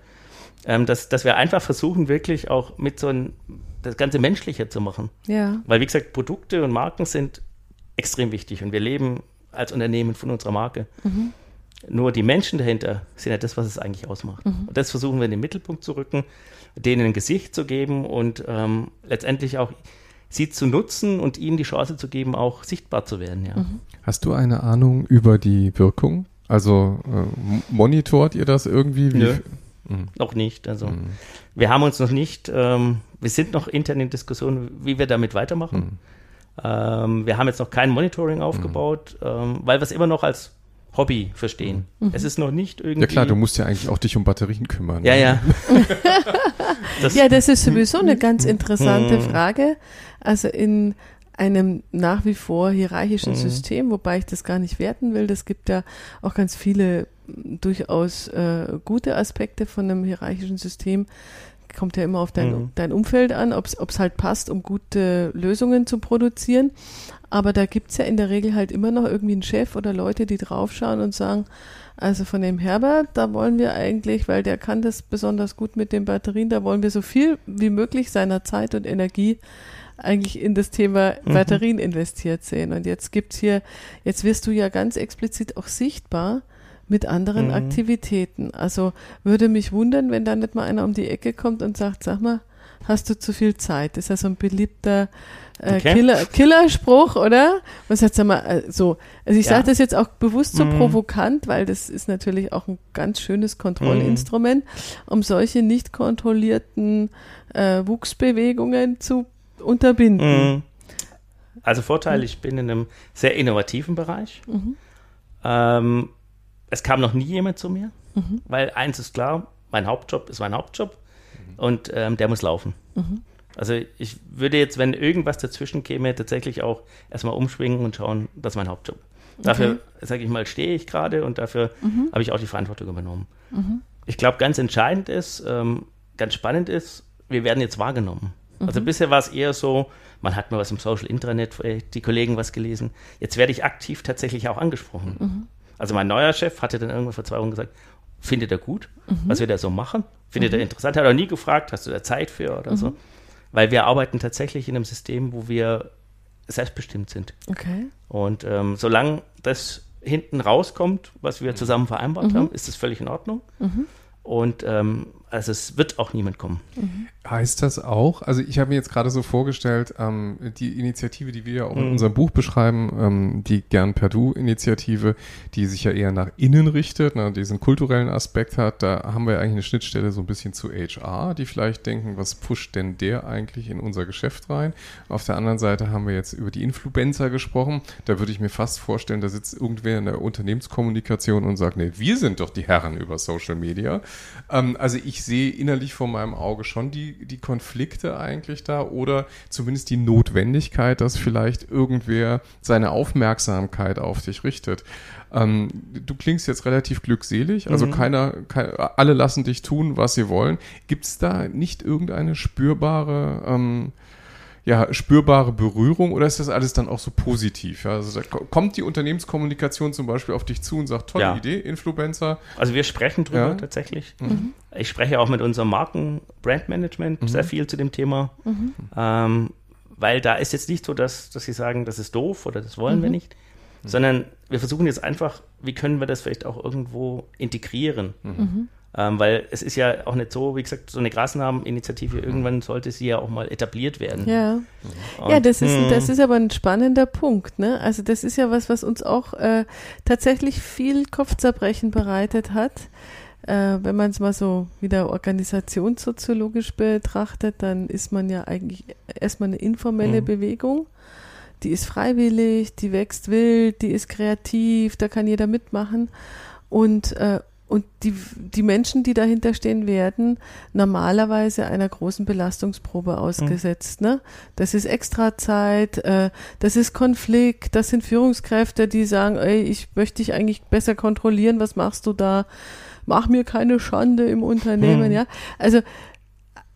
ähm, dass, dass wir einfach versuchen, wirklich auch mit so ein, das Ganze menschlicher zu machen. Ja. Weil, wie gesagt, Produkte und Marken sind extrem wichtig und wir leben als Unternehmen von unserer Marke. Mhm. Nur die Menschen dahinter sind ja das, was es eigentlich ausmacht. Mhm. Und das versuchen wir in den Mittelpunkt zu rücken, denen ein Gesicht zu geben und ähm, letztendlich auch sie zu nutzen und ihnen die Chance zu geben, auch sichtbar zu werden. Ja. Mhm. Hast du eine Ahnung über die Wirkung? Also äh, monitort ihr das irgendwie? Wie Nö, mhm. noch nicht. Also mhm. wir haben uns noch nicht, ähm, wir sind noch intern in Diskussion, wie wir damit weitermachen. Mhm. Ähm, wir haben jetzt noch kein Monitoring aufgebaut, mhm. ähm, weil wir es immer noch als Hobby verstehen. Mhm. Es ist noch nicht irgendwie. Ja klar, du musst ja eigentlich auch dich um Batterien kümmern. Ja, ne? ja. [LAUGHS] das ja, das ist sowieso eine ganz interessante mhm. Frage. Also in einem nach wie vor hierarchischen mhm. System, wobei ich das gar nicht werten will. Das gibt ja auch ganz viele durchaus äh, gute Aspekte von einem hierarchischen System kommt ja immer auf dein, mhm. dein Umfeld an, ob es halt passt, um gute Lösungen zu produzieren. Aber da gibt es ja in der Regel halt immer noch irgendwie einen Chef oder Leute, die draufschauen und sagen, also von dem Herbert, da wollen wir eigentlich, weil der kann das besonders gut mit den Batterien, da wollen wir so viel wie möglich seiner Zeit und Energie eigentlich in das Thema mhm. Batterien investiert sehen. Und jetzt gibt's hier, jetzt wirst du ja ganz explizit auch sichtbar, mit anderen mhm. Aktivitäten. Also würde mich wundern, wenn da nicht mal einer um die Ecke kommt und sagt, sag mal, hast du zu viel Zeit? Das ist ja so ein beliebter äh, okay. Killer, Killerspruch, oder? Was jetzt sag mal, äh, so, also ich ja. sage das jetzt auch bewusst so mhm. provokant, weil das ist natürlich auch ein ganz schönes Kontrollinstrument, mhm. um solche nicht kontrollierten äh, Wuchsbewegungen zu unterbinden. Mhm. Also Vorteil, ich bin in einem sehr innovativen Bereich. Mhm. Ähm, es kam noch nie jemand zu mir, mhm. weil eins ist klar, mein Hauptjob ist mein Hauptjob mhm. und ähm, der muss laufen. Mhm. Also ich würde jetzt, wenn irgendwas dazwischen käme, tatsächlich auch erstmal umschwingen und schauen, das ist mein Hauptjob. Dafür, sage ich mal, stehe ich gerade und dafür mhm. habe ich auch die Verantwortung übernommen. Mhm. Ich glaube, ganz entscheidend ist, ähm, ganz spannend ist, wir werden jetzt wahrgenommen. Also mhm. bisher war es eher so, man hat mal was im Social Intranet, die Kollegen was gelesen. Jetzt werde ich aktiv tatsächlich auch angesprochen. Mhm. Also mein neuer Chef hatte dann irgendwann vor zwei Wochen gesagt, findet er gut, mhm. was wir da so machen? Findet mhm. er interessant? Hat er nie gefragt, hast du da Zeit für oder mhm. so? Weil wir arbeiten tatsächlich in einem System, wo wir selbstbestimmt sind. Okay. Und ähm, solange das hinten rauskommt, was wir zusammen vereinbart mhm. haben, ist das völlig in Ordnung. Mhm. Und ähm, also es wird auch niemand kommen. Mhm. Heißt das auch, also ich habe mir jetzt gerade so vorgestellt, ähm, die Initiative, die wir ja auch in mhm. unserem Buch beschreiben, ähm, die Gern per Du-Initiative, die sich ja eher nach innen richtet, ne, diesen kulturellen Aspekt hat, da haben wir eigentlich eine Schnittstelle so ein bisschen zu HR, die vielleicht denken, was pusht denn der eigentlich in unser Geschäft rein? Auf der anderen Seite haben wir jetzt über die Influencer gesprochen, da würde ich mir fast vorstellen, da sitzt irgendwer in der Unternehmenskommunikation und sagt, nee, wir sind doch die Herren über Social Media. Ähm, also ich sehe innerlich vor meinem Auge schon die, die Konflikte eigentlich da oder zumindest die Notwendigkeit, dass vielleicht irgendwer seine Aufmerksamkeit auf dich richtet. Ähm, du klingst jetzt relativ glückselig, also mhm. keiner, keiner, alle lassen dich tun, was sie wollen. Gibt es da nicht irgendeine spürbare ähm, ja, spürbare Berührung oder ist das alles dann auch so positiv? Ja? Also kommt die Unternehmenskommunikation zum Beispiel auf dich zu und sagt, tolle ja. Idee, Influencer? Also wir sprechen drüber ja. tatsächlich. Mhm. Ich spreche auch mit unserem Marken Brandmanagement mhm. sehr viel zu dem Thema. Mhm. Ähm, weil da ist jetzt nicht so, dass, dass sie sagen, das ist doof oder das wollen wir mhm. nicht, sondern wir versuchen jetzt einfach, wie können wir das vielleicht auch irgendwo integrieren. Mhm. Mhm. Ähm, weil es ist ja auch nicht so, wie gesagt, so eine Grasnarbeninitiative, irgendwann sollte sie ja auch mal etabliert werden. Ja, Und, ja das, ist, hm. das ist aber ein spannender Punkt. Ne? Also das ist ja was, was uns auch äh, tatsächlich viel Kopfzerbrechen bereitet hat. Äh, wenn man es mal so wieder organisationssoziologisch betrachtet, dann ist man ja eigentlich erstmal eine informelle mhm. Bewegung. Die ist freiwillig, die wächst wild, die ist kreativ, da kann jeder mitmachen. Und äh, und die, die Menschen, die dahinter stehen, werden normalerweise einer großen Belastungsprobe ausgesetzt. Mhm. Ne? Das ist Extrazeit, äh, das ist Konflikt, das sind Führungskräfte, die sagen, ey, ich möchte dich eigentlich besser kontrollieren, was machst du da? Mach mir keine Schande im Unternehmen, mhm. ja. Also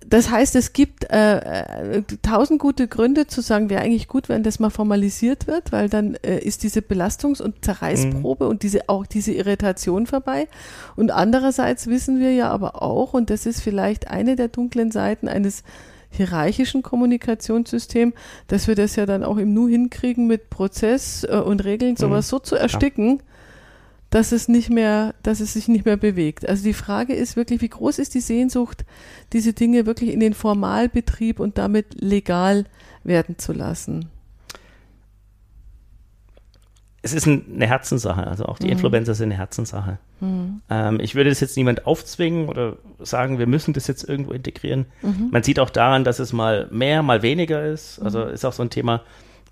das heißt, es gibt äh, äh, tausend gute Gründe zu sagen, wäre eigentlich gut, wenn das mal formalisiert wird, weil dann äh, ist diese Belastungs- und Zerreißprobe mhm. und diese auch diese Irritation vorbei. Und andererseits wissen wir ja aber auch, und das ist vielleicht eine der dunklen Seiten eines hierarchischen Kommunikationssystems, dass wir das ja dann auch im Nu hinkriegen, mit Prozess äh, und Regeln sowas mhm. so zu ersticken, ja dass es nicht mehr, dass es sich nicht mehr bewegt. Also die Frage ist wirklich, wie groß ist die Sehnsucht, diese Dinge wirklich in den Formalbetrieb und damit legal werden zu lassen? Es ist eine Herzenssache, also auch die mhm. Influencer sind eine Herzenssache. Mhm. Ähm, ich würde das jetzt niemand aufzwingen oder sagen, wir müssen das jetzt irgendwo integrieren. Mhm. Man sieht auch daran, dass es mal mehr, mal weniger ist. Also mhm. ist auch so ein Thema,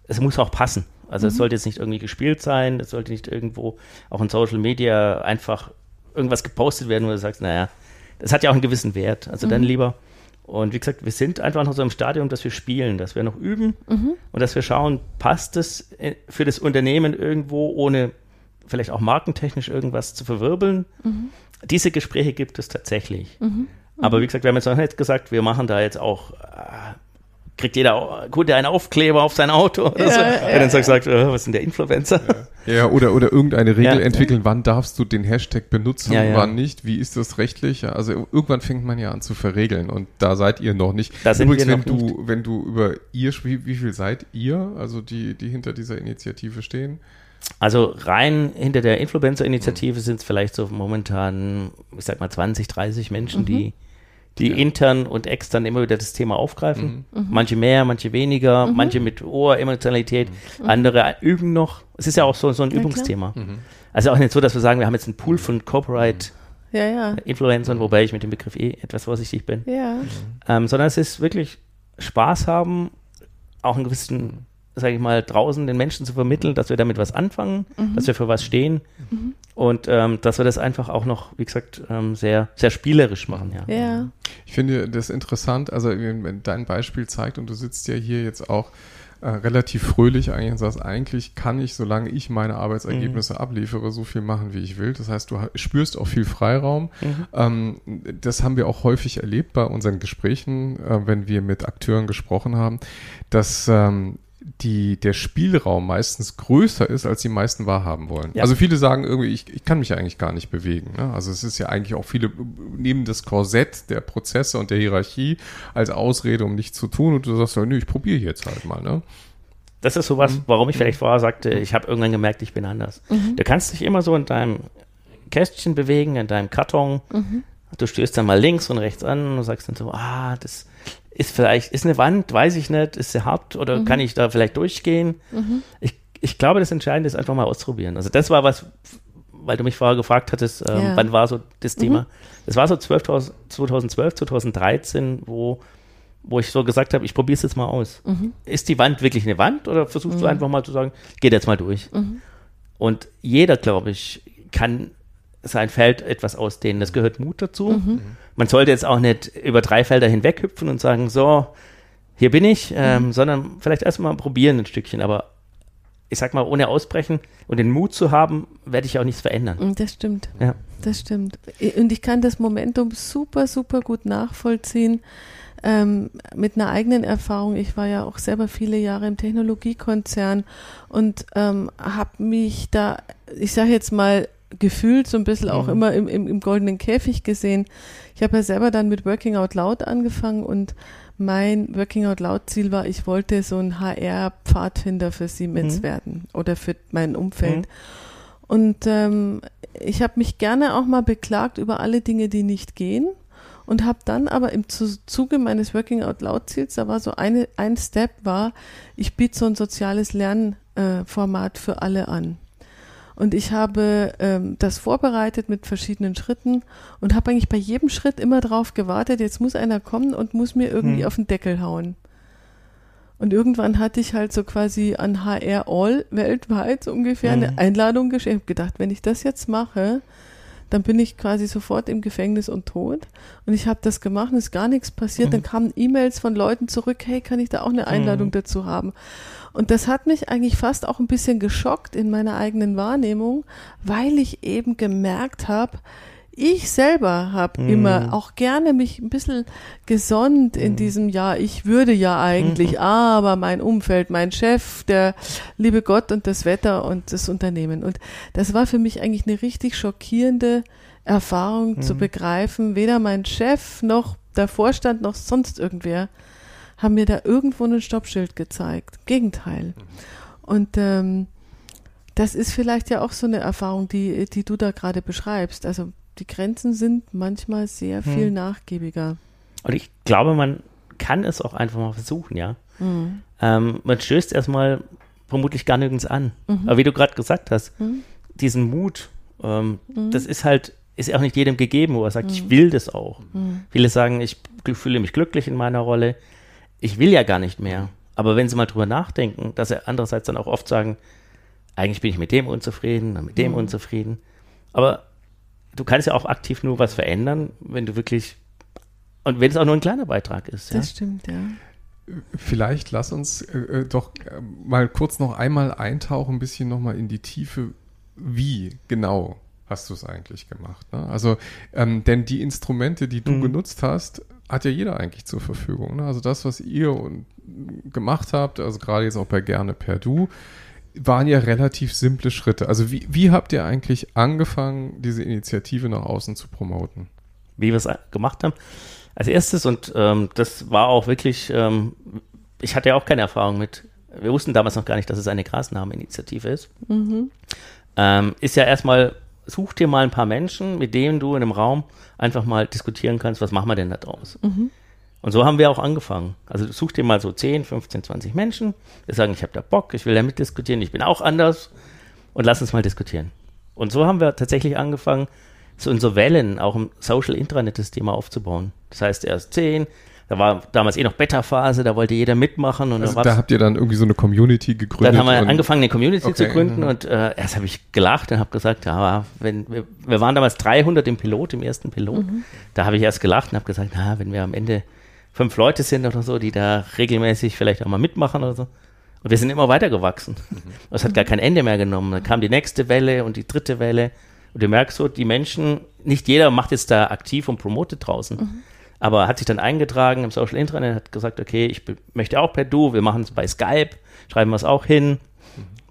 es muss auch passen. Also mhm. es sollte jetzt nicht irgendwie gespielt sein, es sollte nicht irgendwo auch in Social Media einfach irgendwas gepostet werden, wo du sagst, naja, das hat ja auch einen gewissen Wert. Also mhm. dann lieber. Und wie gesagt, wir sind einfach noch so im Stadium, dass wir spielen, dass wir noch üben mhm. und dass wir schauen, passt es für das Unternehmen irgendwo, ohne vielleicht auch markentechnisch irgendwas zu verwirbeln. Mhm. Diese Gespräche gibt es tatsächlich. Mhm. Aber wie gesagt, wir haben jetzt noch nicht gesagt, wir machen da jetzt auch äh, kriegt jeder gut einen Aufkleber auf sein Auto oder ja, so. Ja, und dann sagt, sagt oh, was denn der Influencer? Ja, ja oder, oder irgendeine Regel entwickeln, wann darfst du den Hashtag benutzen, wann nicht, wie ist das rechtlich? Also irgendwann fängt man ja an zu verregeln und da seid ihr noch nicht. Da sind Übrigens, wir wenn du, nicht. wenn du über ihr, wie, wie viel seid ihr, also die, die hinter dieser Initiative stehen? Also rein hinter der Influencer-Initiative mhm. sind es vielleicht so momentan, ich sag mal 20, 30 Menschen, mhm. die die ja. intern und extern immer wieder das Thema aufgreifen. Mhm. mhm. Manche mehr, manche weniger, mhm. manche mit hoher Emotionalität, mhm. andere üben noch. Es ist ja auch so, so ein ja, Übungsthema. Mhm. Also auch nicht so, dass wir sagen, wir haben jetzt einen Pool von Corporate ja, ja. Influencern, wobei ich mit dem Begriff eh etwas vorsichtig bin. Ja. Ähm, sondern es ist wirklich Spaß haben, auch einen gewissen sage ich mal, draußen den Menschen zu vermitteln, dass wir damit was anfangen, mhm. dass wir für was stehen mhm. und ähm, dass wir das einfach auch noch, wie gesagt, ähm, sehr, sehr spielerisch machen. Ja. ja. Ich finde das interessant, also wenn dein Beispiel zeigt und du sitzt ja hier jetzt auch äh, relativ fröhlich eigentlich und sagst, eigentlich kann ich, solange ich meine Arbeitsergebnisse mhm. abliefere, so viel machen, wie ich will. Das heißt, du spürst auch viel Freiraum. Mhm. Ähm, das haben wir auch häufig erlebt bei unseren Gesprächen, äh, wenn wir mit Akteuren gesprochen haben, dass ähm, die, der Spielraum meistens größer ist, als die meisten wahrhaben wollen. Ja. Also viele sagen irgendwie, ich, ich kann mich eigentlich gar nicht bewegen. Ne? Also es ist ja eigentlich auch viele nehmen das Korsett der Prozesse und der Hierarchie als Ausrede, um nichts zu tun und du sagst, nö, ich probiere jetzt halt mal. Ne? Das ist sowas, mhm. warum ich vielleicht vorher sagte, ich habe irgendwann gemerkt, ich bin anders. Mhm. Du kannst dich immer so in deinem Kästchen bewegen, in deinem Karton. Mhm. Du stößt dann mal links und rechts an und sagst dann so, ah, das ist vielleicht, ist eine Wand, weiß ich nicht, ist sie hart oder mhm. kann ich da vielleicht durchgehen? Mhm. Ich, ich glaube, das Entscheidende ist einfach mal ausprobieren. Also das war was, weil du mich vorher gefragt hattest, ähm, ja. wann war so das Thema? Mhm. Das war so 12, 2012, 2013, wo, wo ich so gesagt habe, ich probiere es jetzt mal aus. Mhm. Ist die Wand wirklich eine Wand oder versuchst du mhm. einfach mal zu sagen, geht jetzt mal durch? Mhm. Und jeder, glaube ich, kann sein Feld etwas ausdehnen. Das gehört Mut dazu. Mhm. Man sollte jetzt auch nicht über drei Felder hinweg hüpfen und sagen, so, hier bin ich, ähm, mhm. sondern vielleicht erstmal probieren ein Stückchen. Aber ich sag mal, ohne Ausbrechen und den Mut zu haben, werde ich auch nichts verändern. Mm, das stimmt. Ja. Das stimmt. Und ich kann das Momentum super, super gut nachvollziehen. Ähm, mit einer eigenen Erfahrung. Ich war ja auch selber viele Jahre im Technologiekonzern und ähm, habe mich da, ich sage jetzt mal, gefühlt so ein bisschen auch mhm. immer im, im, im, goldenen Käfig gesehen. Ich habe ja selber dann mit Working Out Loud angefangen und mein Working Out Loud Ziel war, ich wollte so ein HR-Pfadfinder für Siemens mhm. werden oder für mein Umfeld. Mhm. Und ähm, ich habe mich gerne auch mal beklagt über alle Dinge, die nicht gehen und habe dann aber im Zuge meines Working Out Loud Ziels, da war so eine, ein Step war, ich biete so ein soziales Lernformat äh, für alle an. Und ich habe ähm, das vorbereitet mit verschiedenen Schritten und habe eigentlich bei jedem Schritt immer drauf gewartet, jetzt muss einer kommen und muss mir irgendwie hm. auf den Deckel hauen. Und irgendwann hatte ich halt so quasi an HR All weltweit so ungefähr hm. eine Einladung geschickt. Ich habe gedacht, wenn ich das jetzt mache, dann bin ich quasi sofort im Gefängnis und tot. Und ich habe das gemacht und ist gar nichts passiert. Dann kamen E-Mails von Leuten zurück, hey, kann ich da auch eine Einladung mhm. dazu haben? Und das hat mich eigentlich fast auch ein bisschen geschockt in meiner eigenen Wahrnehmung, weil ich eben gemerkt habe, ich selber habe mm. immer auch gerne mich ein bisschen gesonnt in mm. diesem Jahr. Ich würde ja eigentlich, mm. aber mein Umfeld, mein Chef, der liebe Gott und das Wetter und das Unternehmen. Und das war für mich eigentlich eine richtig schockierende Erfahrung zu mhm. begreifen. Weder mein Chef noch der Vorstand noch sonst irgendwer haben mir da irgendwo ein Stoppschild gezeigt. Gegenteil. Und ähm, das ist vielleicht ja auch so eine Erfahrung, die, die du da gerade beschreibst. Also die Grenzen sind manchmal sehr hm. viel hm. nachgiebiger. Und ich glaube, man kann es auch einfach mal versuchen, ja. Mhm. Ähm, man stößt erstmal vermutlich gar nirgends an. Mhm. Aber wie du gerade gesagt hast, mhm. diesen Mut, ähm, mhm. das ist halt, ist auch nicht jedem gegeben, wo er sagt, ich mhm. will das auch. Mhm. Viele sagen, ich fühle mich glücklich in meiner Rolle. Ich will ja gar nicht mehr. Aber wenn sie mal drüber nachdenken, dass sie andererseits dann auch oft sagen, eigentlich bin ich mit dem unzufrieden, mit dem unzufrieden. Aber du kannst ja auch aktiv nur was verändern, wenn du wirklich, und wenn es auch nur ein kleiner Beitrag ist. Das ja? stimmt, ja. Vielleicht lass uns äh, äh doch äh, mal kurz noch einmal eintauchen, ein bisschen nochmal in die Tiefe. Wie genau hast du es eigentlich gemacht? Ne? Also, ähm, denn die Instrumente, die du mhm. genutzt hast, hat ja jeder eigentlich zur Verfügung. Ne? Also das, was ihr und gemacht habt, also gerade jetzt auch bei Gerne per Du, waren ja relativ simple Schritte. Also wie, wie habt ihr eigentlich angefangen, diese Initiative nach außen zu promoten? Wie wir es gemacht haben. Als erstes, und ähm, das war auch wirklich, ähm, ich hatte ja auch keine Erfahrung mit, wir wussten damals noch gar nicht, dass es eine Grasnameninitiative ist. Mhm. Ähm, ist ja erstmal, such dir mal ein paar Menschen, mit denen du in einem Raum einfach mal diskutieren kannst, was machen wir denn da draus. Mhm. Und so haben wir auch angefangen. Also such dir mal so 10, 15, 20 Menschen, die sagen, ich habe da Bock, ich will da mitdiskutieren, ich bin auch anders und lass uns mal diskutieren. Und so haben wir tatsächlich angefangen, so so Wellen auch im Social Intranet das Thema aufzubauen. Das heißt, erst 10, da war damals eh noch Beta-Phase, da wollte jeder mitmachen. Und also da habt ihr dann irgendwie so eine Community gegründet? Dann haben wir angefangen, eine Community okay. zu gründen mhm. und äh, erst habe ich gelacht und habe gesagt, ja, wenn wir, wir, waren damals 300 im Pilot, im ersten Pilot. Mhm. Da habe ich erst gelacht und habe gesagt, na, wenn wir am Ende fünf Leute sind oder so, die da regelmäßig vielleicht auch mal mitmachen oder so. Und wir sind immer weiter gewachsen. Mhm. Es hat gar kein Ende mehr genommen. Dann kam die nächste Welle und die dritte Welle. Und du merkst so, die Menschen, nicht jeder macht jetzt da aktiv und promotet draußen. Mhm. Aber hat sich dann eingetragen im Social Intranet, hat gesagt, okay, ich möchte auch per Du, wir machen es bei Skype, schreiben wir es auch hin. Mhm.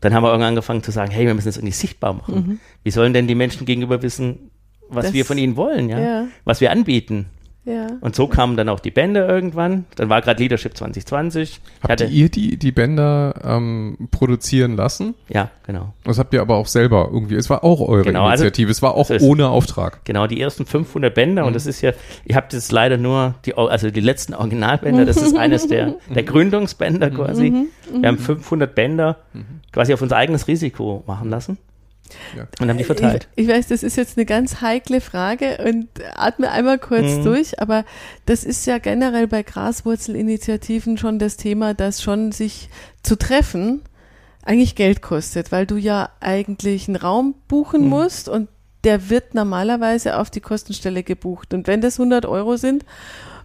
Dann haben wir irgendwann angefangen zu sagen, hey, wir müssen es irgendwie sichtbar machen. Mhm. Wie sollen denn die Menschen gegenüber wissen, was das, wir von ihnen wollen, ja? ja? Was wir anbieten? Ja. Und so kamen dann auch die Bänder irgendwann. Dann war gerade Leadership 2020. Habt hatte, ihr die, die Bänder ähm, produzieren lassen? Ja, genau. Das habt ihr aber auch selber irgendwie. Es war auch eure genau, also Initiative. Also, es war auch ist, ohne Auftrag. Genau, die ersten 500 Bänder. Mhm. Und das ist ja, ihr habt jetzt leider nur die, also die letzten Originalbänder. Das ist eines der, [LAUGHS] der Gründungsbänder quasi. Mhm. Wir haben 500 Bänder mhm. quasi auf unser eigenes Risiko machen lassen. Ja. Und haben die verteilt. Ich, ich, weiß, das ist jetzt eine ganz heikle Frage und atme einmal kurz mhm. durch, aber das ist ja generell bei Graswurzelinitiativen schon das Thema, dass schon sich zu treffen eigentlich Geld kostet, weil du ja eigentlich einen Raum buchen mhm. musst und der wird normalerweise auf die Kostenstelle gebucht. Und wenn das 100 Euro sind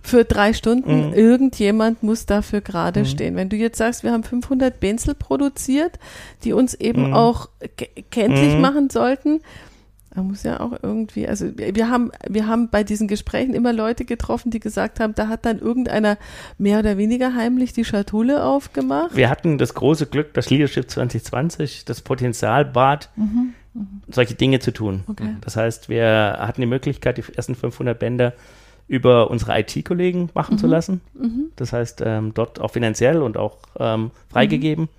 für drei Stunden. Mhm. Irgendjemand muss dafür gerade mhm. stehen. Wenn du jetzt sagst, wir haben 500 Benzel produziert, die uns eben mhm. auch kenntlich mhm. machen sollten, da muss ja auch irgendwie, also wir haben, wir haben bei diesen Gesprächen immer Leute getroffen, die gesagt haben, da hat dann irgendeiner mehr oder weniger heimlich die Schatulle aufgemacht. Wir hatten das große Glück, dass Leadership 2020 das Potenzial bat, mhm. Mhm. solche Dinge zu tun. Okay. Das heißt, wir hatten die Möglichkeit, die ersten 500 Bänder über unsere IT-Kollegen machen mhm. zu lassen. Mhm. Das heißt, ähm, dort auch finanziell und auch ähm, freigegeben.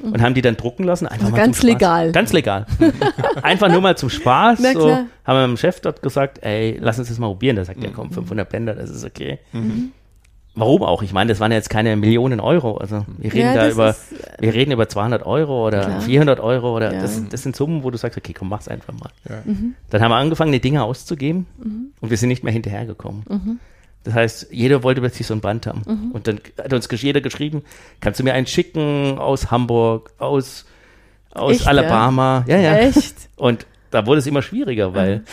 Mhm. Und haben die dann drucken lassen. Einfach also ganz legal. Ganz legal. [LAUGHS] einfach nur mal zum Spaß. So, haben wir dem Chef dort gesagt, ey, lass uns das mal probieren. Da sagt er, komm, 500 Bänder, das ist okay. Mhm. Warum auch? Ich meine, das waren jetzt keine Millionen Euro. Also wir reden ja, da über, ist, wir reden über 200 Euro oder klar. 400 Euro oder ja. das, das sind Summen, wo du sagst, okay, komm, mach's einfach mal. Ja. Mhm. Dann haben wir angefangen, die Dinge auszugeben mhm. und wir sind nicht mehr hinterhergekommen. Mhm. Das heißt, jeder wollte plötzlich so ein Band haben. Mhm. Und dann hat uns jeder geschrieben, kannst du mir einen schicken aus Hamburg, aus, aus Echt, Alabama? Ja, ja. Echt? Und da wurde es immer schwieriger, weil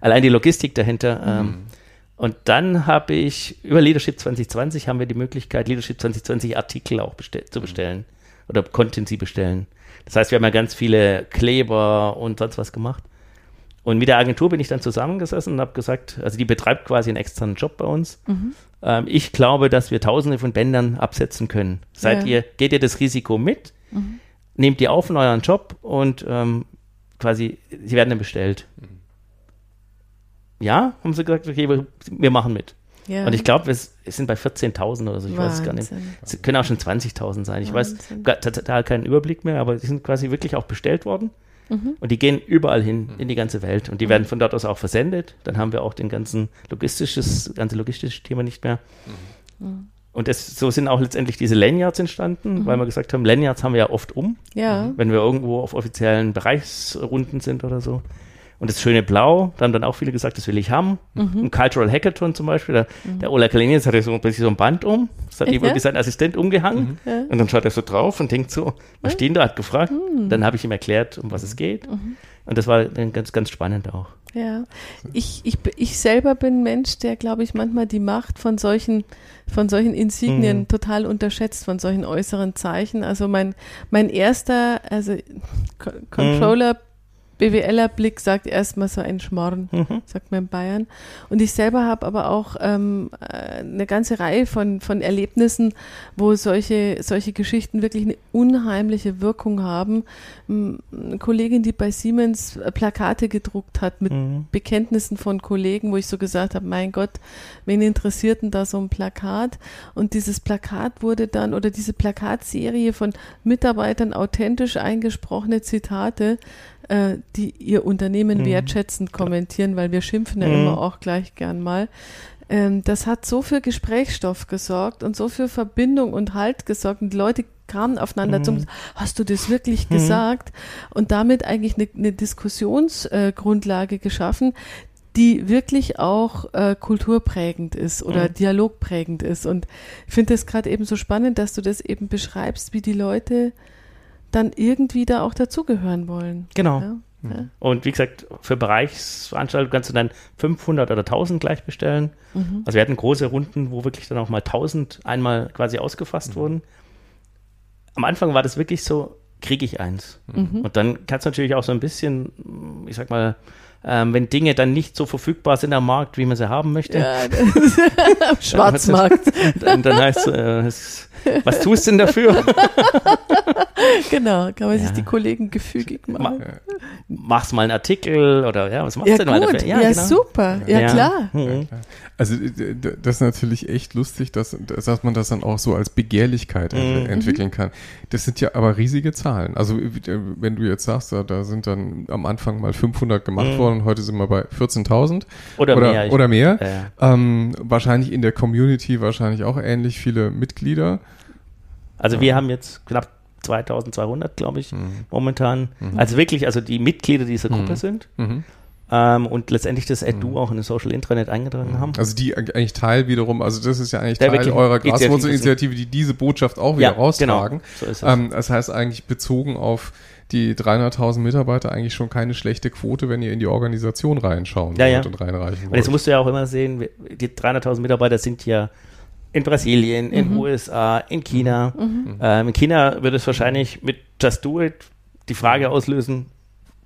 allein die Logistik dahinter. Mhm. Ähm, und dann habe ich über Leadership 2020 haben wir die Möglichkeit, Leadership 2020 Artikel auch bestell zu bestellen oder konnten sie bestellen. Das heißt, wir haben ja ganz viele Kleber und sonst was gemacht. Und mit der Agentur bin ich dann zusammengesessen und habe gesagt, also die betreibt quasi einen externen Job bei uns. Mhm. Ähm, ich glaube, dass wir tausende von Bändern absetzen können. Seid ja. ihr, geht ihr das Risiko mit? Mhm. Nehmt die auf in euren Job und ähm, quasi, sie werden dann bestellt. Mhm. Ja, haben sie gesagt, okay, wir, wir machen mit. Ja. Und ich glaube, es, es, sind bei 14.000 oder so, ich Wahnsinn. weiß es gar nicht. Es können auch schon 20.000 sein. Ich Wahnsinn. weiß total keinen Überblick mehr, aber die sind quasi wirklich auch bestellt worden. Mhm. Und die gehen überall hin in die ganze Welt. Und die mhm. werden von dort aus auch versendet. Dann haben wir auch den ganzen logistisches, ganze logistische Thema nicht mehr. Mhm. Und das, so sind auch letztendlich diese Lanyards entstanden, mhm. weil wir gesagt haben, Lanyards haben wir ja oft um, ja. wenn wir irgendwo auf offiziellen Bereichsrunden sind oder so. Und das schöne Blau, da haben dann auch viele gesagt, das will ich haben. Mhm. Ein Cultural Hackathon zum Beispiel, der, mhm. der Ola Kalenius hatte so ein bisschen so ein Band um, das hat eben ja? sein Assistent umgehangen. Mhm. Ja. Und dann schaut er so drauf und denkt so, was stehen da, hat gefragt. Mhm. Dann habe ich ihm erklärt, um was es geht. Mhm. Und das war dann ganz, ganz spannend auch. Ja, ich, ich, ich selber bin ein Mensch, der, glaube ich, manchmal die Macht von solchen, von solchen Insignien mhm. total unterschätzt, von solchen äußeren Zeichen. Also mein, mein erster, also Controller mhm. BWLer Blick sagt erstmal so ein Schmorren, mhm. sagt man in Bayern. Und ich selber habe aber auch ähm, äh, eine ganze Reihe von, von Erlebnissen, wo solche, solche Geschichten wirklich eine unheimliche Wirkung haben. Eine Kollegin, die bei Siemens äh, Plakate gedruckt hat mit mhm. Bekenntnissen von Kollegen, wo ich so gesagt habe, mein Gott, wen interessiert denn da so ein Plakat? Und dieses Plakat wurde dann, oder diese Plakatserie von Mitarbeitern authentisch eingesprochene Zitate, äh, die ihr Unternehmen mhm. wertschätzend kommentieren, weil wir schimpfen ja mhm. immer auch gleich gern mal. Ähm, das hat so für Gesprächsstoff gesorgt und so für Verbindung und Halt gesorgt und die Leute kamen aufeinander mhm. zum, hast du das wirklich mhm. gesagt? Und damit eigentlich eine, eine Diskussionsgrundlage äh, geschaffen, die wirklich auch äh, kulturprägend ist oder mhm. dialogprägend ist. Und ich finde es gerade eben so spannend, dass du das eben beschreibst, wie die Leute dann irgendwie da auch dazugehören wollen. Genau. Ja? Ja. Und wie gesagt, für Bereichsveranstaltungen kannst du dann 500 oder 1000 gleich bestellen. Mhm. Also wir hatten große Runden, wo wirklich dann auch mal 1000 einmal quasi ausgefasst mhm. wurden. Am Anfang war das wirklich so, kriege ich eins. Mhm. Und dann kannst du natürlich auch so ein bisschen, ich sag mal, ähm, wenn Dinge dann nicht so verfügbar sind am Markt, wie man sie haben möchte. Ja, [LAUGHS] am Schwarzmarkt. [LAUGHS] dann, dann heißt äh, es, was tust du denn dafür? [LAUGHS] [LAUGHS] genau, kann man ja. sich die Kollegen gefügig machen. Ma machst mal einen Artikel oder ja, was machst ja, du denn gut. mal dafür? Ja, ja genau. super, ja, ja. klar. Mhm. Also das ist natürlich echt lustig, dass, dass man das dann auch so als Begehrlichkeit mhm. entwickeln kann. Das sind ja aber riesige Zahlen. Also wenn du jetzt sagst, da sind dann am Anfang mal 500 gemacht mhm. worden und heute sind wir bei 14.000 oder, oder, mehr. Oder mehr. Ähm, wahrscheinlich in der Community wahrscheinlich auch ähnlich viele Mitglieder. Also wir haben jetzt knapp 2200, glaube ich, mhm. momentan. Mhm. Also wirklich, also die Mitglieder dieser mhm. Gruppe sind. Mhm. Ähm, und letztendlich das Edu mhm. auch in das Social Intranet eingetragen haben. Also die eigentlich Teil wiederum, also das ist ja eigentlich Der Teil eurer Graswurzelinitiative, die diese Botschaft auch wieder ja, genau. raustragen. Genau. So ähm, das heißt eigentlich bezogen auf die 300.000 Mitarbeiter eigentlich schon keine schlechte Quote, wenn ihr in die Organisation reinschauen ja, wollt ja. und reinreichen wollt. Und jetzt musst du ja auch immer sehen, die 300.000 Mitarbeiter sind ja in Brasilien, in mhm. USA, in China. Mhm. mhm. Ähm, in China wird es wahrscheinlich mit Just Do It die Frage auslösen,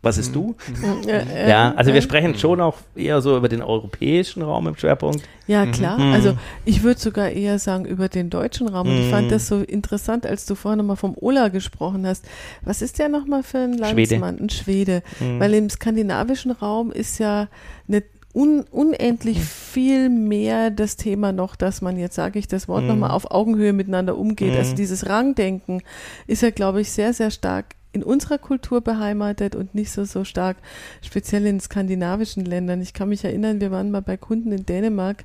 was ist mhm. du? Mhm. Ja, also wir sprechen schon auch eher so über den europäischen Raum im Schwerpunkt. Ja, klar. Mhm. Also ich würde sogar eher sagen über den deutschen Raum. Und ich fand das so interessant, als du vorhin nochmal vom Ola gesprochen hast. Was ist der nochmal für ein Landsmann? Schwede. Ein Schwede. Mhm. Weil im skandinavischen Raum ist ja eine un, unendlich viel mehr das Thema noch, dass man jetzt sage ich das Wort mhm. nochmal auf Augenhöhe miteinander umgeht. Also mhm. Also dieses Rangdenken ist ja, glaube ich, sehr, sehr stark in unserer Kultur beheimatet und nicht so, so stark speziell in skandinavischen Ländern. Ich kann mich erinnern, wir waren mal bei Kunden in Dänemark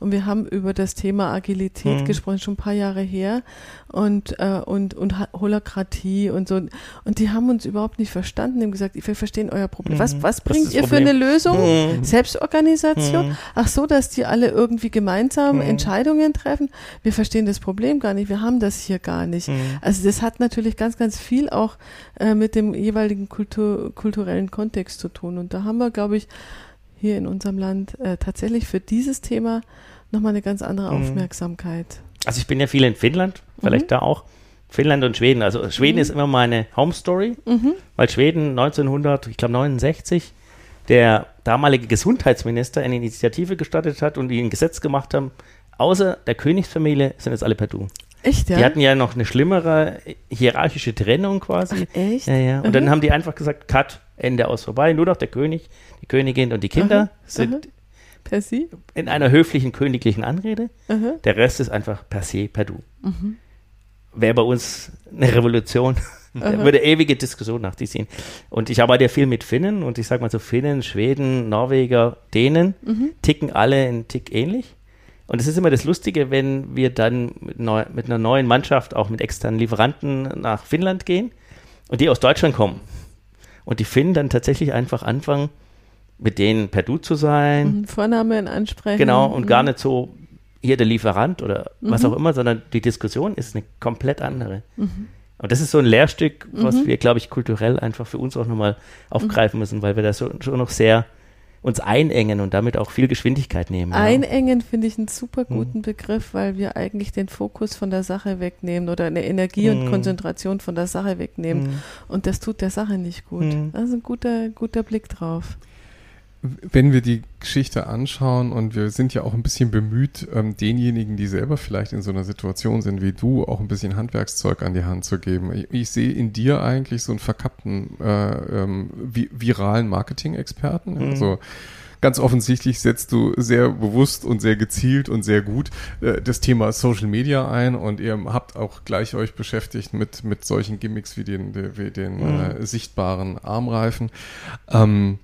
und wir haben über das Thema Agilität mhm. gesprochen, schon ein paar Jahre her und, äh, und, und Holokratie und so. Und die haben uns überhaupt nicht verstanden, die haben gesagt, wir verstehen euer Problem. Mhm. Was, was bringt ihr Problem? für eine Lösung? Mhm. Selbstorganisation? Mhm. Ach so, dass die alle irgendwie gemeinsam mhm. Entscheidungen treffen? Wir verstehen das Problem gar nicht, wir haben das hier gar nicht. Mhm. Also das hat natürlich ganz, ganz viel auch äh, mit dem jeweiligen Kultur, kulturellen Kontext zu tun. Und da haben wir, glaube ich, hier in unserem Land äh, tatsächlich für dieses Thema nochmal eine ganz andere mhm. Aufmerksamkeit. Also ich bin ja viel in Finnland, vielleicht mhm. da auch. Finnland und Schweden. Also Schweden mhm. ist immer meine Home Story, mhm. weil Schweden 1969 der damalige Gesundheitsminister eine Initiative gestartet hat und die ein Gesetz gemacht haben, außer der Königsfamilie sind jetzt alle per Du. Echt, ja? Die hatten ja noch eine schlimmere hierarchische Trennung quasi. Ach, echt? Ja, ja. Und mhm. dann haben die einfach gesagt, Cut, Ende aus vorbei. Nur noch der König, die Königin und die Kinder aha, sind aha. Per se in einer höflichen königlichen Anrede. Aha. Der Rest ist einfach per se, per Du. Mhm. Wäre bei uns eine Revolution. Da würde ewige Diskussion nach sich ziehen. Und ich arbeite ja viel mit Finnen und ich sage mal so, Finnen, Schweden, Norweger, Dänen mhm. ticken alle einen Tick ähnlich. Und es ist immer das Lustige, wenn wir dann mit, neu, mit, einer neuen Mannschaft, auch mit externen Lieferanten nach Finnland gehen und die aus Deutschland kommen. Und die Finnen dann tatsächlich einfach anfangen, mit denen per Du zu sein. Mhm, Vornamen ansprechen. Genau, und mhm. gar nicht so hier der Lieferant oder mhm. was auch immer, sondern die Diskussion ist eine komplett andere. Mhm. Und das ist so ein Lehrstück, was mhm. wir, glaube ich, kulturell einfach für uns auch nochmal aufgreifen mhm. müssen, weil wir da so, schon noch sehr uns einengen und damit auch viel Geschwindigkeit nehmen. Einengen ja. finde ich einen super mhm. guten mhm. Begriff, weil wir eigentlich den Fokus von der Sache wegnehmen oder eine Energie mhm. und Konzentration von der Sache wegnehmen. Mhm. Und das tut der Sache nicht gut. Mhm. Das ist ein guter, guter Blick drauf wenn wir die Geschichte anschauen und wir sind ja auch ein bisschen bemüht, ähm, denjenigen, die selber vielleicht in so einer Situation sind wie du, auch ein bisschen Handwerkszeug an die Hand zu geben. Ich, ich sehe in dir eigentlich so einen verkappten äh, ähm, vi viralen Marketing-Experten. Mhm. Also ganz offensichtlich setzt du sehr bewusst und sehr gezielt und sehr gut äh, das Thema Social Media ein und ihr habt auch gleich euch beschäftigt mit, mit solchen Gimmicks wie den, wie den mhm. äh, sichtbaren Armreifen. Ähm,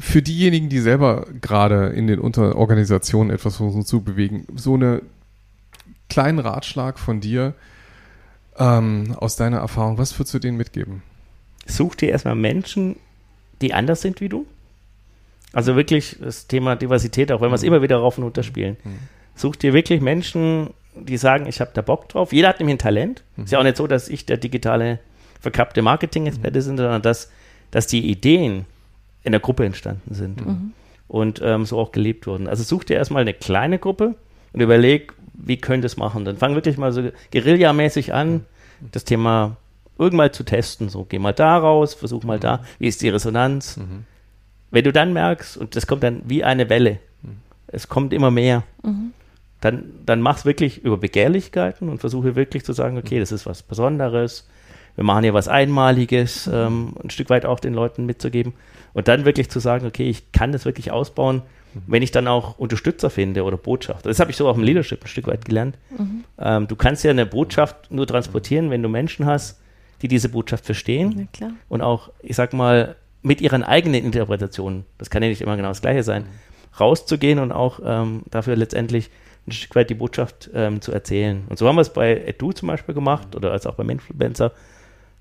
für diejenigen, die selber gerade in den Unterorganisationen etwas versuchen zu bewegen, so eine kleinen Ratschlag von dir ähm, aus deiner Erfahrung, was würdest du denen mitgeben? Such dir erstmal Menschen, die anders sind wie du. Also wirklich das Thema Diversität, auch wenn wir es mhm. immer wieder rauf und runter spielen. Mhm. Such dir wirklich Menschen, die sagen, ich habe da Bock drauf. Jeder hat nämlich ein Talent. Mhm. Ist ja auch nicht so, dass ich der digitale verkappte Marketing-Experte mhm. bin, sondern dass, dass die Ideen, in der Gruppe entstanden sind mhm. und ähm, so auch gelebt wurden. Also such dir erstmal eine kleine Gruppe und überleg, wie könnte es machen. Dann fang wirklich mal so Guerilla-mäßig an, mhm. das Thema irgendwann zu testen. So, geh mal da raus, versuch mal da, wie ist die Resonanz. Mhm. Wenn du dann merkst, und das kommt dann wie eine Welle, mhm. es kommt immer mehr, mhm. dann, dann mach's wirklich über Begehrlichkeiten und versuche wirklich zu sagen, okay, das ist was Besonderes, wir machen hier was Einmaliges, ähm, ein Stück weit auch den Leuten mitzugeben. Und dann wirklich zu sagen, okay, ich kann das wirklich ausbauen, mhm. wenn ich dann auch Unterstützer finde oder Botschaft. Das habe ich so auch im Leadership ein Stück weit gelernt. Mhm. Ähm, du kannst ja eine Botschaft nur transportieren, wenn du Menschen hast, die diese Botschaft verstehen und auch, ich sag mal, mit ihren eigenen Interpretationen, das kann ja nicht immer genau das Gleiche sein, rauszugehen und auch ähm, dafür letztendlich ein Stück weit die Botschaft ähm, zu erzählen. Und so haben wir es bei Edu zum Beispiel gemacht oder als auch beim Influencer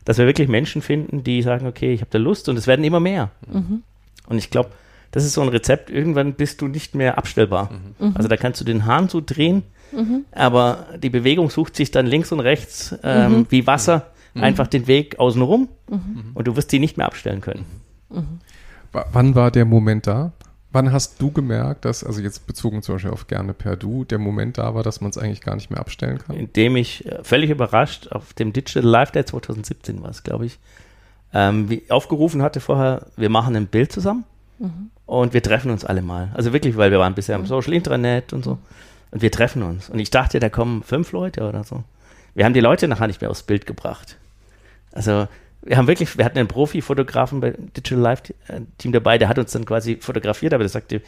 dass wir wirklich Menschen finden, die sagen, okay, ich habe da Lust und es werden immer mehr. Mhm. Und ich glaube, das ist so ein Rezept, irgendwann bist du nicht mehr abstellbar. Mhm. Also da kannst du den Hahn so drehen, mhm. aber die Bewegung sucht sich dann links und rechts ähm, mhm. wie Wasser mhm. einfach den Weg außenrum mhm. und du wirst die nicht mehr abstellen können. Wann war der Moment da? Wann hast du gemerkt, dass, also jetzt bezogen zum Beispiel auf gerne per Du, der Moment da war, dass man es eigentlich gar nicht mehr abstellen kann? Indem ich äh, völlig überrascht auf dem Digital Live Day 2017 war es, glaube ich, ähm, wie aufgerufen hatte vorher, wir machen ein Bild zusammen mhm. und wir treffen uns alle mal. Also wirklich, weil wir waren bisher im mhm. Social Intranet und so. Und wir treffen uns. Und ich dachte, da kommen fünf Leute oder so. Wir haben die Leute nachher nicht mehr aufs Bild gebracht. Also wir haben wirklich, wir hatten einen Profi-Fotografen bei Digital Live Team dabei, der hat uns dann quasi fotografiert, aber der sagte,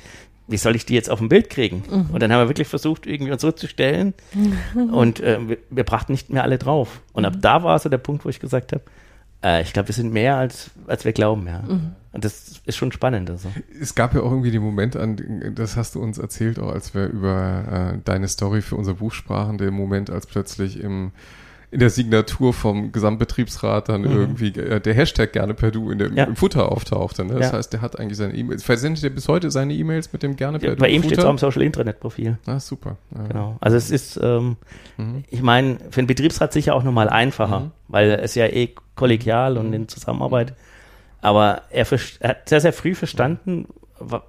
wie soll ich die jetzt auf ein Bild kriegen? Mhm. Und dann haben wir wirklich versucht, irgendwie uns so zu stellen mhm. [LAUGHS] und äh, wir, wir, brachten nicht mehr alle drauf. Und mhm. ab da war so der Punkt, wo ich gesagt habe, äh, ich glaube, wir sind mehr als, als wir glauben, ja. Mhm. Und das ist schon spannend. Also. Es gab ja auch irgendwie den Moment an, das hast du uns erzählt, auch als wir über äh, deine Story für unser Buch sprachen, der Moment, als plötzlich im in der Signatur vom Gesamtbetriebsrat dann mhm. irgendwie äh, der Hashtag gerne per Du in dem, ja. im Futter auftauchte. Ne? Das ja. heißt, der hat eigentlich seine E-Mails. Versendet er bis heute seine E-Mails mit dem gerne per ja, Du? Bei ihm steht es auch im Social Intranet Profil. Ah, super. Genau. Also es ist, ähm, mhm. ich meine, für den Betriebsrat sicher auch nochmal einfacher, mhm. weil es ja eh kollegial und in Zusammenarbeit. Aber er, er, hat sehr, sehr früh verstanden,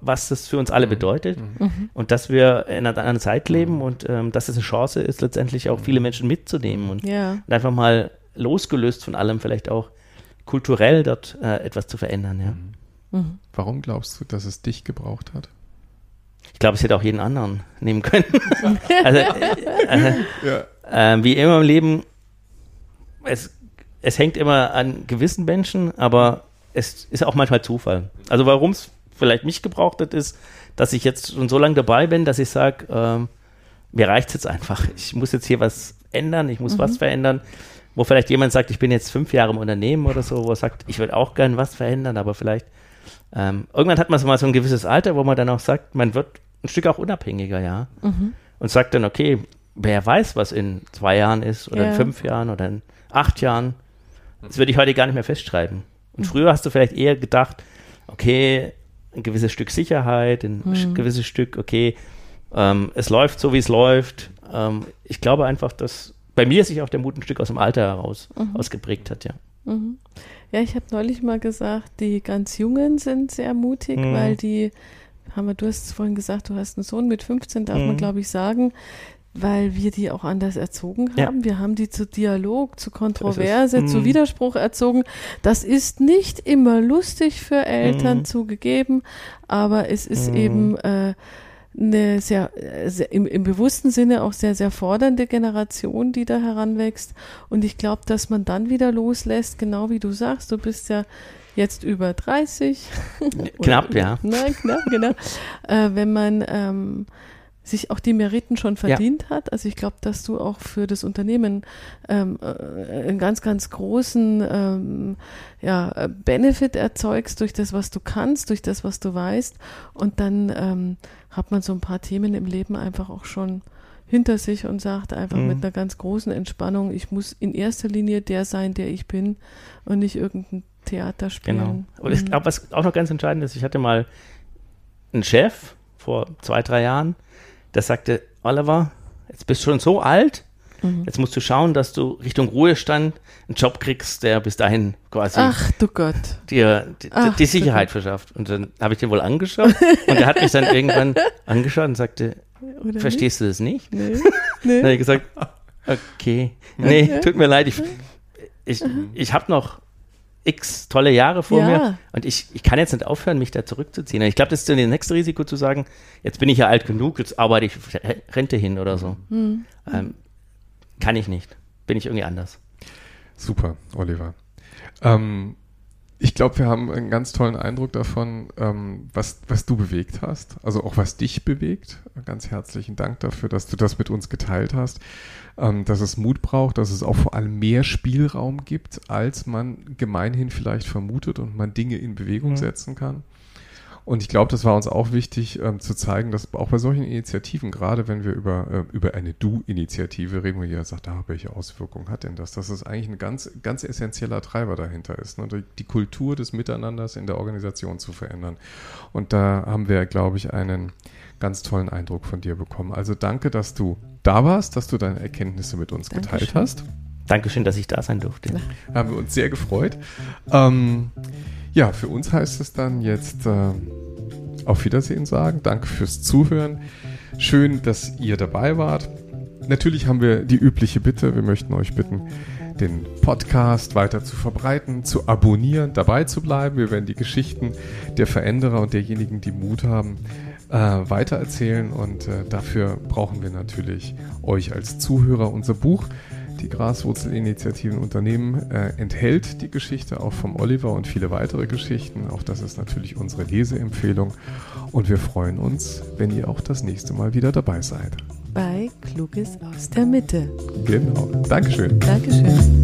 was das für uns alle mhm. bedeutet mhm. und dass wir in einer anderen Zeit leben und ähm, dass es eine Chance ist, letztendlich auch viele Menschen mitzunehmen und, ja. und einfach mal losgelöst von allem vielleicht auch kulturell dort äh, etwas zu verändern. Ja. Mhm. mhm. Warum glaubst du, dass es dich gebraucht hat? Ich glaube, es hätte auch jeden anderen nehmen können. [LAUGHS] also, äh, [LAUGHS] ja. äh, wie immer im Leben, es, es hängt immer an gewissen Menschen, aber es ist auch manchmal Zufall. Also warum es vielleicht mich gebraucht hat, ist, dass ich jetzt schon so lange dabei bin, dass ich sage, ähm, mir reicht es jetzt einfach. Ich muss jetzt hier was ändern, ich muss mhm. was verändern. Wo vielleicht jemand sagt, ich bin jetzt fünf Jahre im Unternehmen oder so, wo er sagt, ich würde auch gern was verändern, aber vielleicht ähm, irgendwann hat man so mal so ein gewisses Alter, wo man dann auch sagt, man wird ein Stück auch unabhängiger, ja. Mhm. Und sagt dann, okay, wer weiß, was in zwei Jahren ist oder ja. in fünf Jahren oder in acht Jahren. Das würde ich heute gar nicht mehr festschreiben. Und mhm. früher hast du vielleicht eher gedacht, okay, ein gewisses Stück Sicherheit, ein mhm. gewisses Stück, okay, ähm, es läuft so, wie es läuft. Ähm, ich glaube einfach, dass bei mir sich auch der Mut ein Stück aus dem Alter heraus mhm. ausgeprägt hat, ja. Mhm. Ja, ich habe neulich mal gesagt, die ganz Jungen sind sehr mutig, mhm. weil die, haben wir, du hast vorhin gesagt, du hast einen Sohn mit 15, darf man mhm. glaube ich sagen, weil wir die auch anders erzogen haben. Ja. Wir haben die zu Dialog, zu Kontroverse, ist, zu mm. Widerspruch erzogen. Das ist nicht immer lustig für Eltern mm. zugegeben, aber es ist mm. eben äh, eine sehr, sehr im, im, bewussten Sinne auch sehr, sehr fordernde Generation, die da heranwächst. Und ich glaube, dass man dann wieder loslässt, genau wie du sagst, du bist ja jetzt über 30. knapp, [LAUGHS] ja. Nein, knapp, genau. [LAUGHS] äh, wenn man ähm, sich auch die Meriten schon verdient ja. hat. Also ich glaube, dass du auch für das Unternehmen ähm, äh, einen ganz, ganz großen ähm, ja, Benefit erzeugst durch das, was du kannst, durch das, was du weißt. Und dann ähm, hat man so ein paar Themen im Leben einfach auch schon hinter sich und sagt einfach mhm. mit einer ganz großen Entspannung, ich muss in erster Linie der sein, der ich bin und nicht irgendein Theater spielen. Genau. Und ich mhm. glaube, was auch noch ganz entscheidend ist, ich hatte mal einen Chef vor zwei, drei Jahren, der sagte, Oliver, jetzt bist du schon so alt, mhm. jetzt musst du schauen, dass du Richtung Ruhestand einen Job kriegst, der bis dahin quasi Ach, du Gott. dir die, Ach, die Sicherheit verschafft. Und dann habe ich den wohl angeschaut und er hat mich dann irgendwann [LAUGHS] angeschaut und sagte, Oder verstehst nicht? du das nicht? Nee. [LAUGHS] nee. dann habe ich gesagt, okay, nee, tut mir leid, ich, ich, ich habe noch x tolle Jahre vor ja. mir und ich, ich kann jetzt nicht aufhören, mich da zurückzuziehen. Und ich glaube, das ist dann das nächste Risiko zu sagen, jetzt bin ich ja alt genug, jetzt arbeite ich Rente hin oder so. Mhm. Ähm, kann ich nicht. Bin ich irgendwie anders. Super, Oliver. Ähm, ich glaube, wir haben einen ganz tollen Eindruck davon, ähm, was, was du bewegt hast, also auch was dich bewegt. Ganz herzlichen Dank dafür, dass du das mit uns geteilt hast ähm, dass es Mut braucht, dass es auch vor allem mehr Spielraum gibt, als man gemeinhin vielleicht vermutet und man Dinge in Bewegung mhm. setzen kann. Und ich glaube, das war uns auch wichtig ähm, zu zeigen, dass auch bei solchen Initiativen, gerade wenn wir über, äh, über eine Du-Initiative reden, wo jeder sagt, ah, welche Auswirkungen hat denn das, dass es eigentlich ein ganz, ganz essentieller Treiber dahinter ist, ne? die Kultur des Miteinanders in der Organisation zu verändern. Und da haben wir, glaube ich, einen ganz tollen Eindruck von dir bekommen. Also danke, dass du da warst, dass du deine Erkenntnisse mit uns Dankeschön. geteilt hast. Dankeschön, dass ich da sein durfte. Haben wir uns sehr gefreut. Ähm, ja, für uns heißt es dann jetzt äh, auf Wiedersehen sagen. Danke fürs Zuhören. Schön, dass ihr dabei wart. Natürlich haben wir die übliche Bitte. Wir möchten euch bitten, den Podcast weiter zu verbreiten, zu abonnieren, dabei zu bleiben. Wir werden die Geschichten der Veränderer und derjenigen, die Mut haben, äh, weitererzählen und äh, dafür brauchen wir natürlich euch als Zuhörer. Unser Buch, die Graswurzelinitiativen Unternehmen äh, enthält die Geschichte auch vom Oliver und viele weitere Geschichten. Auch das ist natürlich unsere Leseempfehlung. Und wir freuen uns, wenn ihr auch das nächste Mal wieder dabei seid. Bei Kluges aus der Mitte. Genau. Dankeschön. Dankeschön.